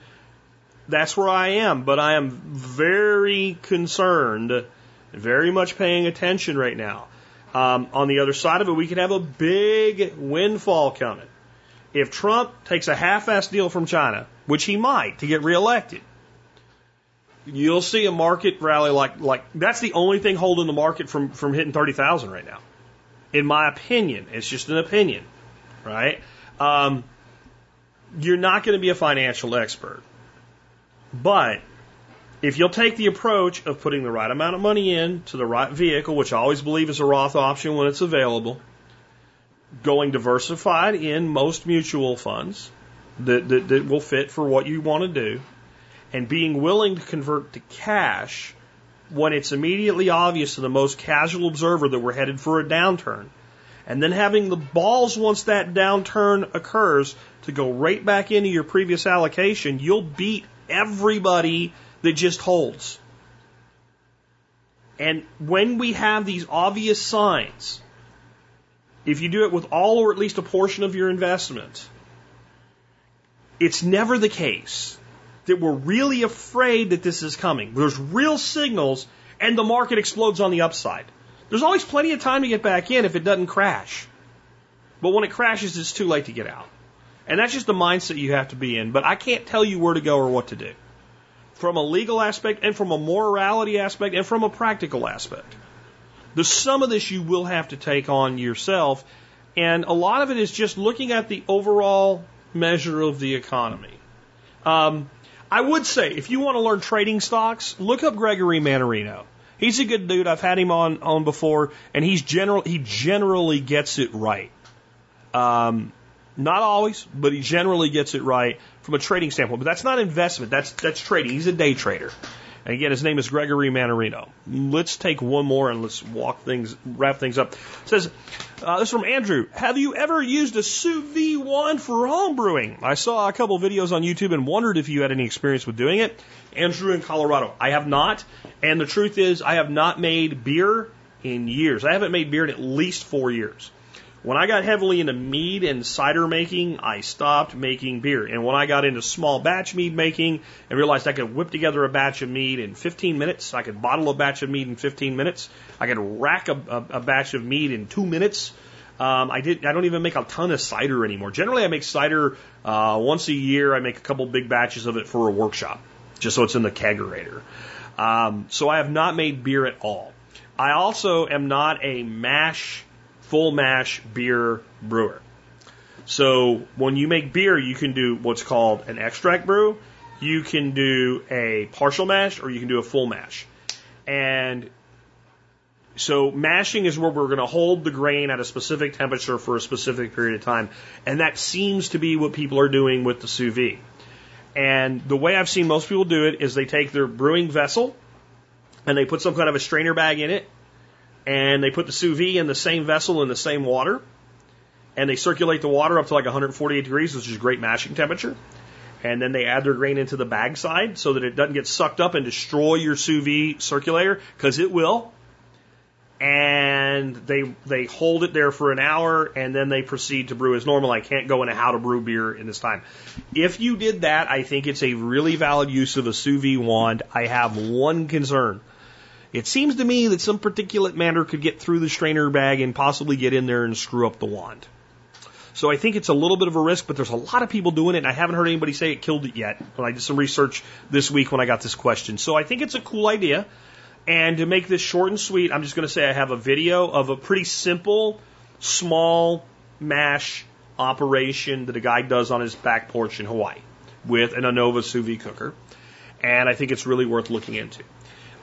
That's where I am, but I am very concerned very much paying attention right now. Um, on the other side of it, we could have a big windfall coming. If Trump takes a half-assed deal from China, which he might to get reelected, you'll see a market rally like like that's the only thing holding the market from from hitting thirty thousand right now. In my opinion, it's just an opinion, right? Um, you're not going to be a financial expert, but if you'll take the approach of putting the right amount of money in to the right vehicle, which I always believe is a Roth option when it's available, going diversified in most mutual funds that, that, that will fit for what you want to do, and being willing to convert to cash when it's immediately obvious to the most casual observer that we're headed for a downturn, and then having the balls once that downturn occurs to go right back into your previous allocation, you'll beat everybody that just holds. And when we have these obvious signs, if you do it with all or at least a portion of your investment, it's never the case that we're really afraid that this is coming. There's real signals and the market explodes on the upside. There's always plenty of time to get back in if it doesn't crash. But when it crashes, it's too late to get out. And that's just the mindset you have to be in. But I can't tell you where to go or what to do from a legal aspect and from a morality aspect and from a practical aspect. The sum of this you will have to take on yourself, and a lot of it is just looking at the overall measure of the economy. Um, I would say if you want to learn trading stocks, look up Gregory Mannarino. He's a good dude. I've had him on on before, and he's general. He generally gets it right. Um, not always, but he generally gets it right from a trading standpoint. But that's not investment. That's that's trading. He's a day trader. And again, his name is Gregory Mannarino. Let's take one more and let's walk things, wrap things up. It says, uh, this is from Andrew. Have you ever used a sous vide wand for home brewing? I saw a couple videos on YouTube and wondered if you had any experience with doing it. Andrew in Colorado. I have not. And the truth is, I have not made beer in years. I haven't made beer in at least four years. When I got heavily into mead and cider making, I stopped making beer. And when I got into small batch mead making and realized I could whip together a batch of mead in 15 minutes, I could bottle a batch of mead in 15 minutes, I could rack a, a, a batch of mead in two minutes. Um, I did. I don't even make a ton of cider anymore. Generally, I make cider uh, once a year. I make a couple big batches of it for a workshop, just so it's in the kegerator. Um, so I have not made beer at all. I also am not a mash full mash beer brewer. So when you make beer, you can do what's called an extract brew. You can do a partial mash or you can do a full mash. And so mashing is where we're going to hold the grain at a specific temperature for a specific period of time. And that seems to be what people are doing with the sous vide. And the way I've seen most people do it is they take their brewing vessel and they put some kind of a strainer bag in it and they put the sous vide in the same vessel in the same water, and they circulate the water up to like 148 degrees, which is great mashing temperature. And then they add their grain into the bag side so that it doesn't get sucked up and destroy your sous vide circulator, because it will. And they they hold it there for an hour and then they proceed to brew as normal. I can't go into how to brew beer in this time. If you did that, I think it's a really valid use of a sous vide wand. I have one concern it seems to me that some particulate matter could get through the strainer bag and possibly get in there and screw up the wand. So I think it's a little bit of a risk, but there's a lot of people doing it, and I haven't heard anybody say it killed it yet. But I did some research this week when I got this question. So I think it's a cool idea. And to make this short and sweet, I'm just going to say I have a video of a pretty simple, small mash operation that a guy does on his back porch in Hawaii with an Anova sous vide cooker. And I think it's really worth looking into.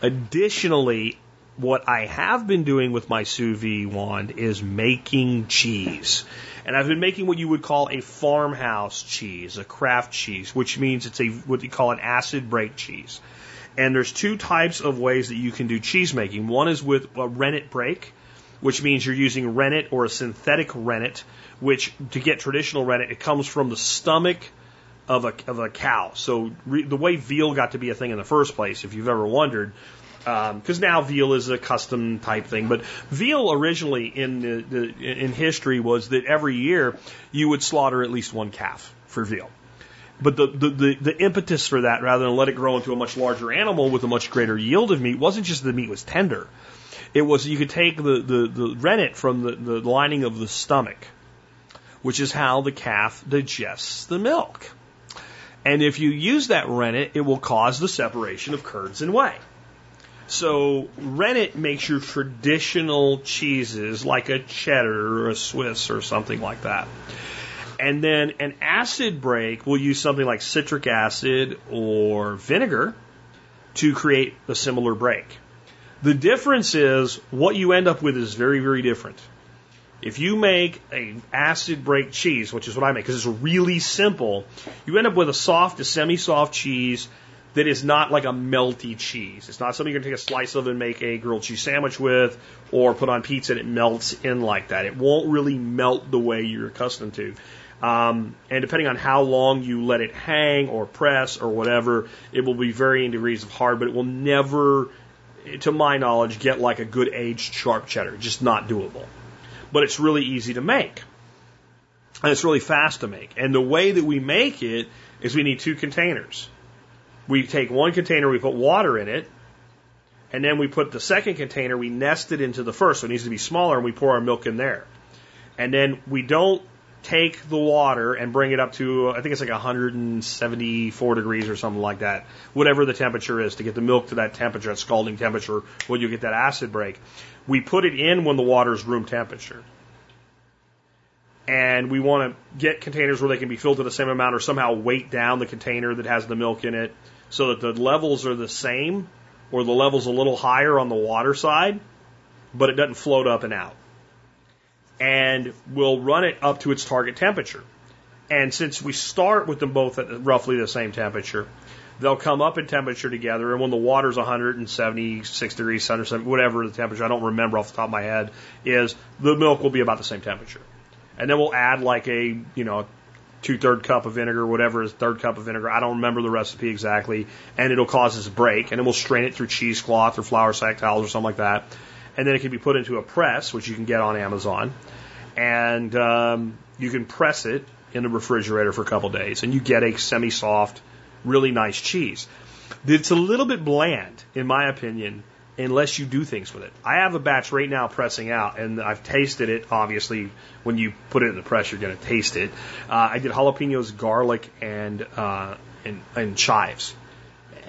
Additionally, what I have been doing with my sous vide wand is making cheese. And I've been making what you would call a farmhouse cheese, a craft cheese, which means it's a what you call an acid break cheese. And there's two types of ways that you can do cheese making. One is with a rennet break, which means you're using rennet or a synthetic rennet, which to get traditional rennet, it comes from the stomach of a, of a cow. So re, the way veal got to be a thing in the first place, if you've ever wondered, because um, now veal is a custom type thing. But veal originally in the, the, in history was that every year you would slaughter at least one calf for veal. But the, the, the, the impetus for that, rather than let it grow into a much larger animal with a much greater yield of meat, wasn't just the meat was tender. It was you could take the, the, the rennet from the, the lining of the stomach, which is how the calf digests the milk. And if you use that rennet, it will cause the separation of curds and whey. So rennet makes your traditional cheeses like a cheddar or a Swiss or something like that. And then an acid break will use something like citric acid or vinegar to create a similar break. The difference is what you end up with is very, very different. If you make a acid break cheese, which is what I make, because it's really simple, you end up with a soft to semi-soft cheese that is not like a melty cheese. It's not something you're going to take a slice of and make a grilled cheese sandwich with or put on pizza and it melts in like that. It won't really melt the way you're accustomed to. Um, and depending on how long you let it hang or press or whatever, it will be varying degrees of hard, but it will never, to my knowledge, get like a good aged sharp cheddar. Just not doable but it's really easy to make. And it's really fast to make. And the way that we make it is we need two containers. We take one container, we put water in it, and then we put the second container, we nest it into the first, so it needs to be smaller, and we pour our milk in there. And then we don't take the water and bring it up to, I think it's like 174 degrees or something like that, whatever the temperature is to get the milk to that temperature, that scalding temperature, where you get that acid break. We put it in when the water is room temperature. And we want to get containers where they can be filled to the same amount or somehow weight down the container that has the milk in it so that the levels are the same or the level's a little higher on the water side, but it doesn't float up and out and we'll run it up to its target temperature. And since we start with them both at roughly the same temperature, they'll come up in temperature together. And when the water's 176 degrees, 170, whatever the temperature, I don't remember off the top of my head, is the milk will be about the same temperature. And then we'll add like a, you know, two third cup of vinegar, whatever is third cup of vinegar. I don't remember the recipe exactly. And it'll cause this break. And then we'll strain it through cheesecloth or flour sack towels or something like that. And then it can be put into a press, which you can get on Amazon. And um, you can press it in the refrigerator for a couple days. And you get a semi soft, really nice cheese. It's a little bit bland, in my opinion, unless you do things with it. I have a batch right now pressing out, and I've tasted it. Obviously, when you put it in the press, you're going to taste it. Uh, I did jalapenos, garlic, and, uh, and and chives.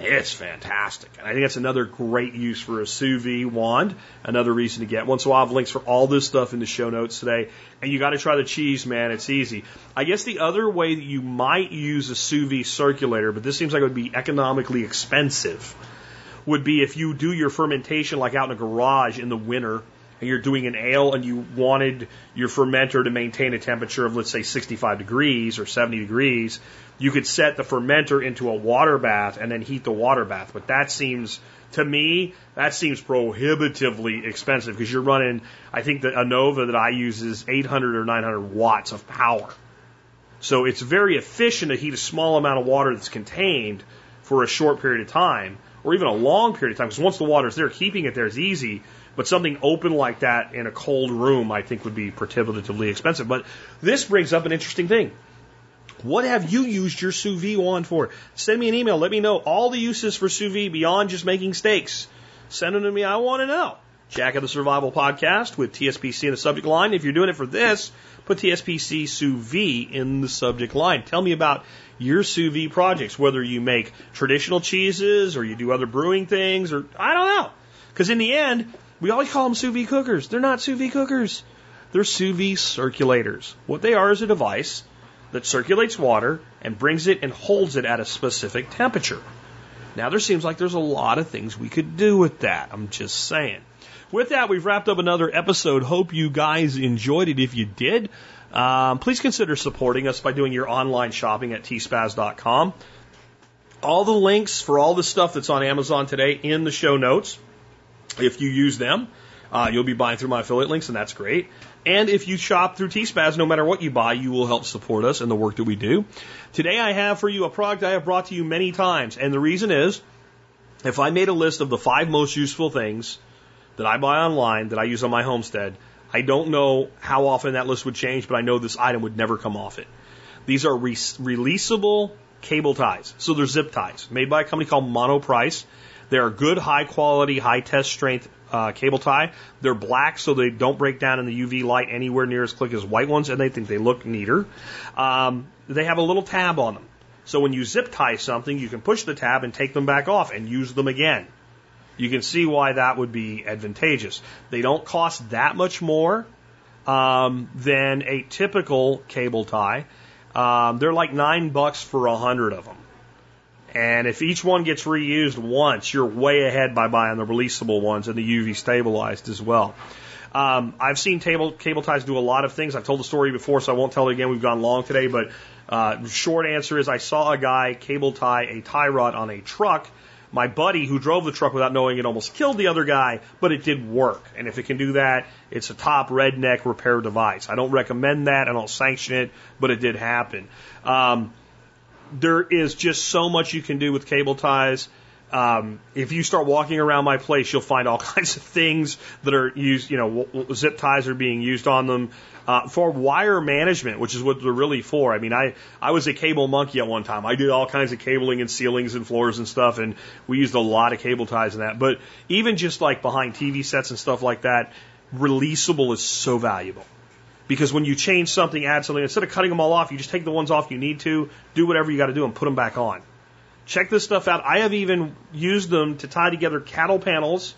It's fantastic. And I think that's another great use for a sous vide wand. Another reason to get one. So I'll have links for all this stuff in the show notes today. And you got to try the cheese, man. It's easy. I guess the other way that you might use a sous vide circulator, but this seems like it would be economically expensive, would be if you do your fermentation like out in a garage in the winter and you're doing an ale and you wanted your fermenter to maintain a temperature of let's say 65 degrees or 70 degrees, you could set the fermenter into a water bath and then heat the water bath. But that seems to me that seems prohibitively expensive because you're running I think the Anova that I use is 800 or 900 watts of power. So it's very efficient to heat a small amount of water that's contained for a short period of time or even a long period of time because once the water's there keeping it there is easy but something open like that in a cold room, I think, would be prohibitively expensive. But this brings up an interesting thing. What have you used your sous vide wand for? Send me an email. Let me know all the uses for sous vide beyond just making steaks. Send them to me. I want to know. Jack of the Survival Podcast with TSPC in the subject line. If you're doing it for this, put TSPC sous vide in the subject line. Tell me about your sous vide projects, whether you make traditional cheeses or you do other brewing things or I don't know. Because in the end, we always call them sous vide cookers. They're not sous vide cookers. They're sous vide circulators. What they are is a device that circulates water and brings it and holds it at a specific temperature. Now there seems like there's a lot of things we could do with that. I'm just saying. With that, we've wrapped up another episode. Hope you guys enjoyed it. If you did, um, please consider supporting us by doing your online shopping at tspaz.com. All the links for all the stuff that's on Amazon today in the show notes. If you use them, uh, you'll be buying through my affiliate links, and that's great. And if you shop through T-Spaz, no matter what you buy, you will help support us and the work that we do. Today I have for you a product I have brought to you many times, and the reason is, if I made a list of the five most useful things that I buy online that I use on my homestead, I don't know how often that list would change, but I know this item would never come off it. These are re releasable cable ties. So they're zip ties made by a company called Monoprice. They're a good, high quality, high test strength uh, cable tie. They're black, so they don't break down in the UV light anywhere near as quick as white ones, and they think they look neater. Um, they have a little tab on them. So when you zip tie something, you can push the tab and take them back off and use them again. You can see why that would be advantageous. They don't cost that much more um, than a typical cable tie. Um, they're like nine bucks for a hundred of them. And if each one gets reused once, you're way ahead by buying the releasable ones and the UV stabilized as well. Um, I've seen table, cable ties do a lot of things. I've told the story before, so I won't tell it again. We've gone long today, but uh, short answer is I saw a guy cable tie a tie rod on a truck. My buddy who drove the truck without knowing it almost killed the other guy, but it did work. And if it can do that, it's a top redneck repair device. I don't recommend that. I don't sanction it, but it did happen. Um, there is just so much you can do with cable ties. Um, if you start walking around my place, you'll find all kinds of things that are used. You know, zip ties are being used on them uh, for wire management, which is what they're really for. I mean, I I was a cable monkey at one time. I did all kinds of cabling and ceilings and floors and stuff, and we used a lot of cable ties in that. But even just like behind TV sets and stuff like that, releasable is so valuable. Because when you change something, add something, instead of cutting them all off, you just take the ones off you need to, do whatever you got to do, and put them back on. Check this stuff out. I have even used them to tie together cattle panels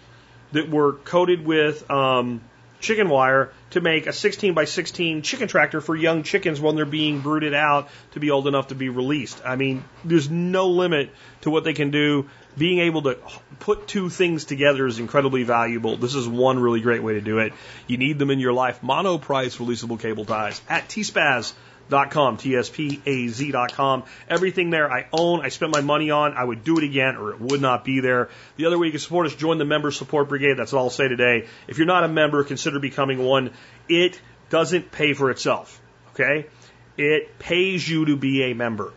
that were coated with um, chicken wire to make a 16 by 16 chicken tractor for young chickens when they're being brooded out to be old enough to be released. I mean, there's no limit to what they can do. Being able to put two things together is incredibly valuable. This is one really great way to do it. You need them in your life. Monoprice releasable cable ties at tspaz.com com, tspaz.com. Everything there I own, I spent my money on. I would do it again or it would not be there. The other way you can support us, join the member support brigade. That's all I'll say today. If you're not a member, consider becoming one. It doesn't pay for itself. Okay? It pays you to be a member.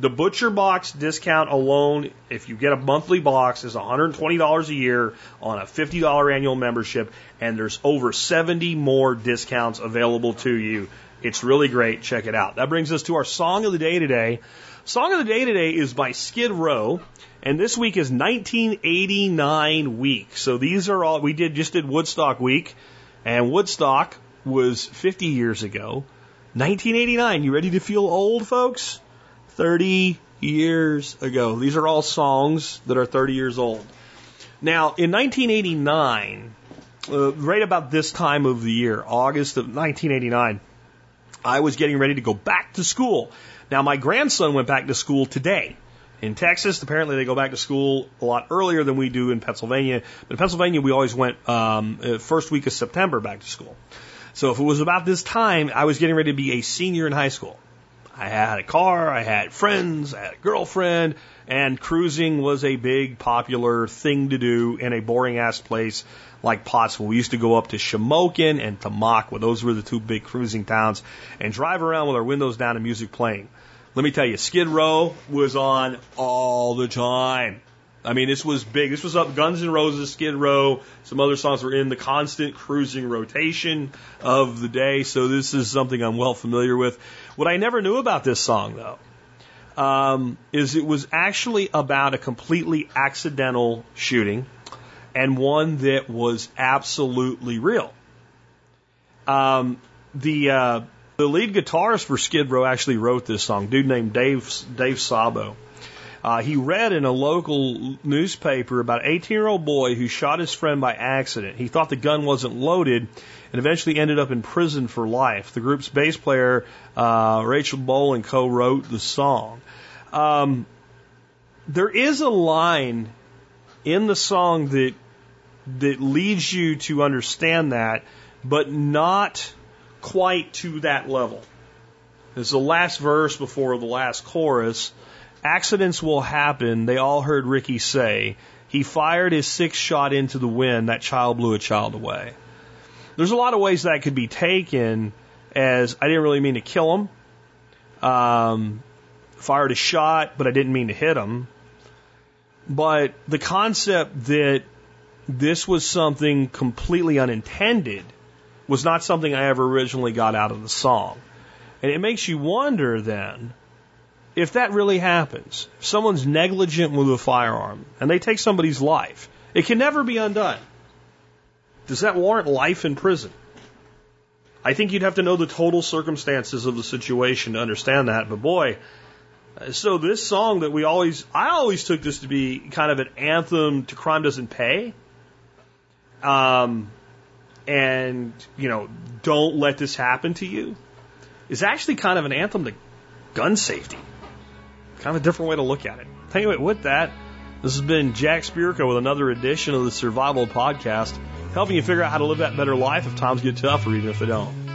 The Butcher Box discount alone, if you get a monthly box, is $120 a year on a $50 annual membership, and there's over 70 more discounts available to you. It's really great. Check it out. That brings us to our song of the day today. Song of the day today is by Skid Row, and this week is 1989 week. So these are all we did just did Woodstock week, and Woodstock was 50 years ago. 1989. You ready to feel old, folks? 30 years ago. These are all songs that are 30 years old. Now, in 1989, uh, right about this time of the year, August of 1989, I was getting ready to go back to school. Now, my grandson went back to school today. In Texas, apparently they go back to school a lot earlier than we do in Pennsylvania. But in Pennsylvania, we always went um, uh, first week of September back to school. So if it was about this time, I was getting ready to be a senior in high school. I had a car, I had friends, I had a girlfriend, and cruising was a big popular thing to do in a boring ass place like Pottsville. We used to go up to Shamokin and Tamaqua. Those were the two big cruising towns and drive around with our windows down and music playing. Let me tell you, Skid Row was on all the time. I mean, this was big. This was up Guns N' Roses, Skid Row. Some other songs were in the constant cruising rotation of the day. So this is something I'm well familiar with. What I never knew about this song, though, um, is it was actually about a completely accidental shooting and one that was absolutely real. Um, the uh, the lead guitarist for Skid Row actually wrote this song, dude named Dave Dave Sabo. Uh, he read in a local newspaper about an 18 year old boy who shot his friend by accident. He thought the gun wasn't loaded and eventually ended up in prison for life. The group's bass player, uh, Rachel Bolan, co wrote the song. Um, there is a line in the song that that leads you to understand that, but not quite to that level. It's the last verse before the last chorus. Accidents will happen, they all heard Ricky say. He fired his sixth shot into the wind, that child blew a child away. There's a lot of ways that could be taken as I didn't really mean to kill him. Um, fired a shot, but I didn't mean to hit him. But the concept that this was something completely unintended was not something I ever originally got out of the song. And it makes you wonder then if that really happens, if someone's negligent with a firearm and they take somebody's life, it can never be undone. Does that warrant life in prison? I think you'd have to know the total circumstances of the situation to understand that. But boy, so this song that we always, I always took this to be kind of an anthem to crime doesn't pay. Um, and, you know, don't let this happen to you is actually kind of an anthem to gun safety. Kind of a different way to look at it. Anyway, with that, this has been Jack Spirko with another edition of the Survival Podcast, helping you figure out how to live that better life if times get tough or even if they don't.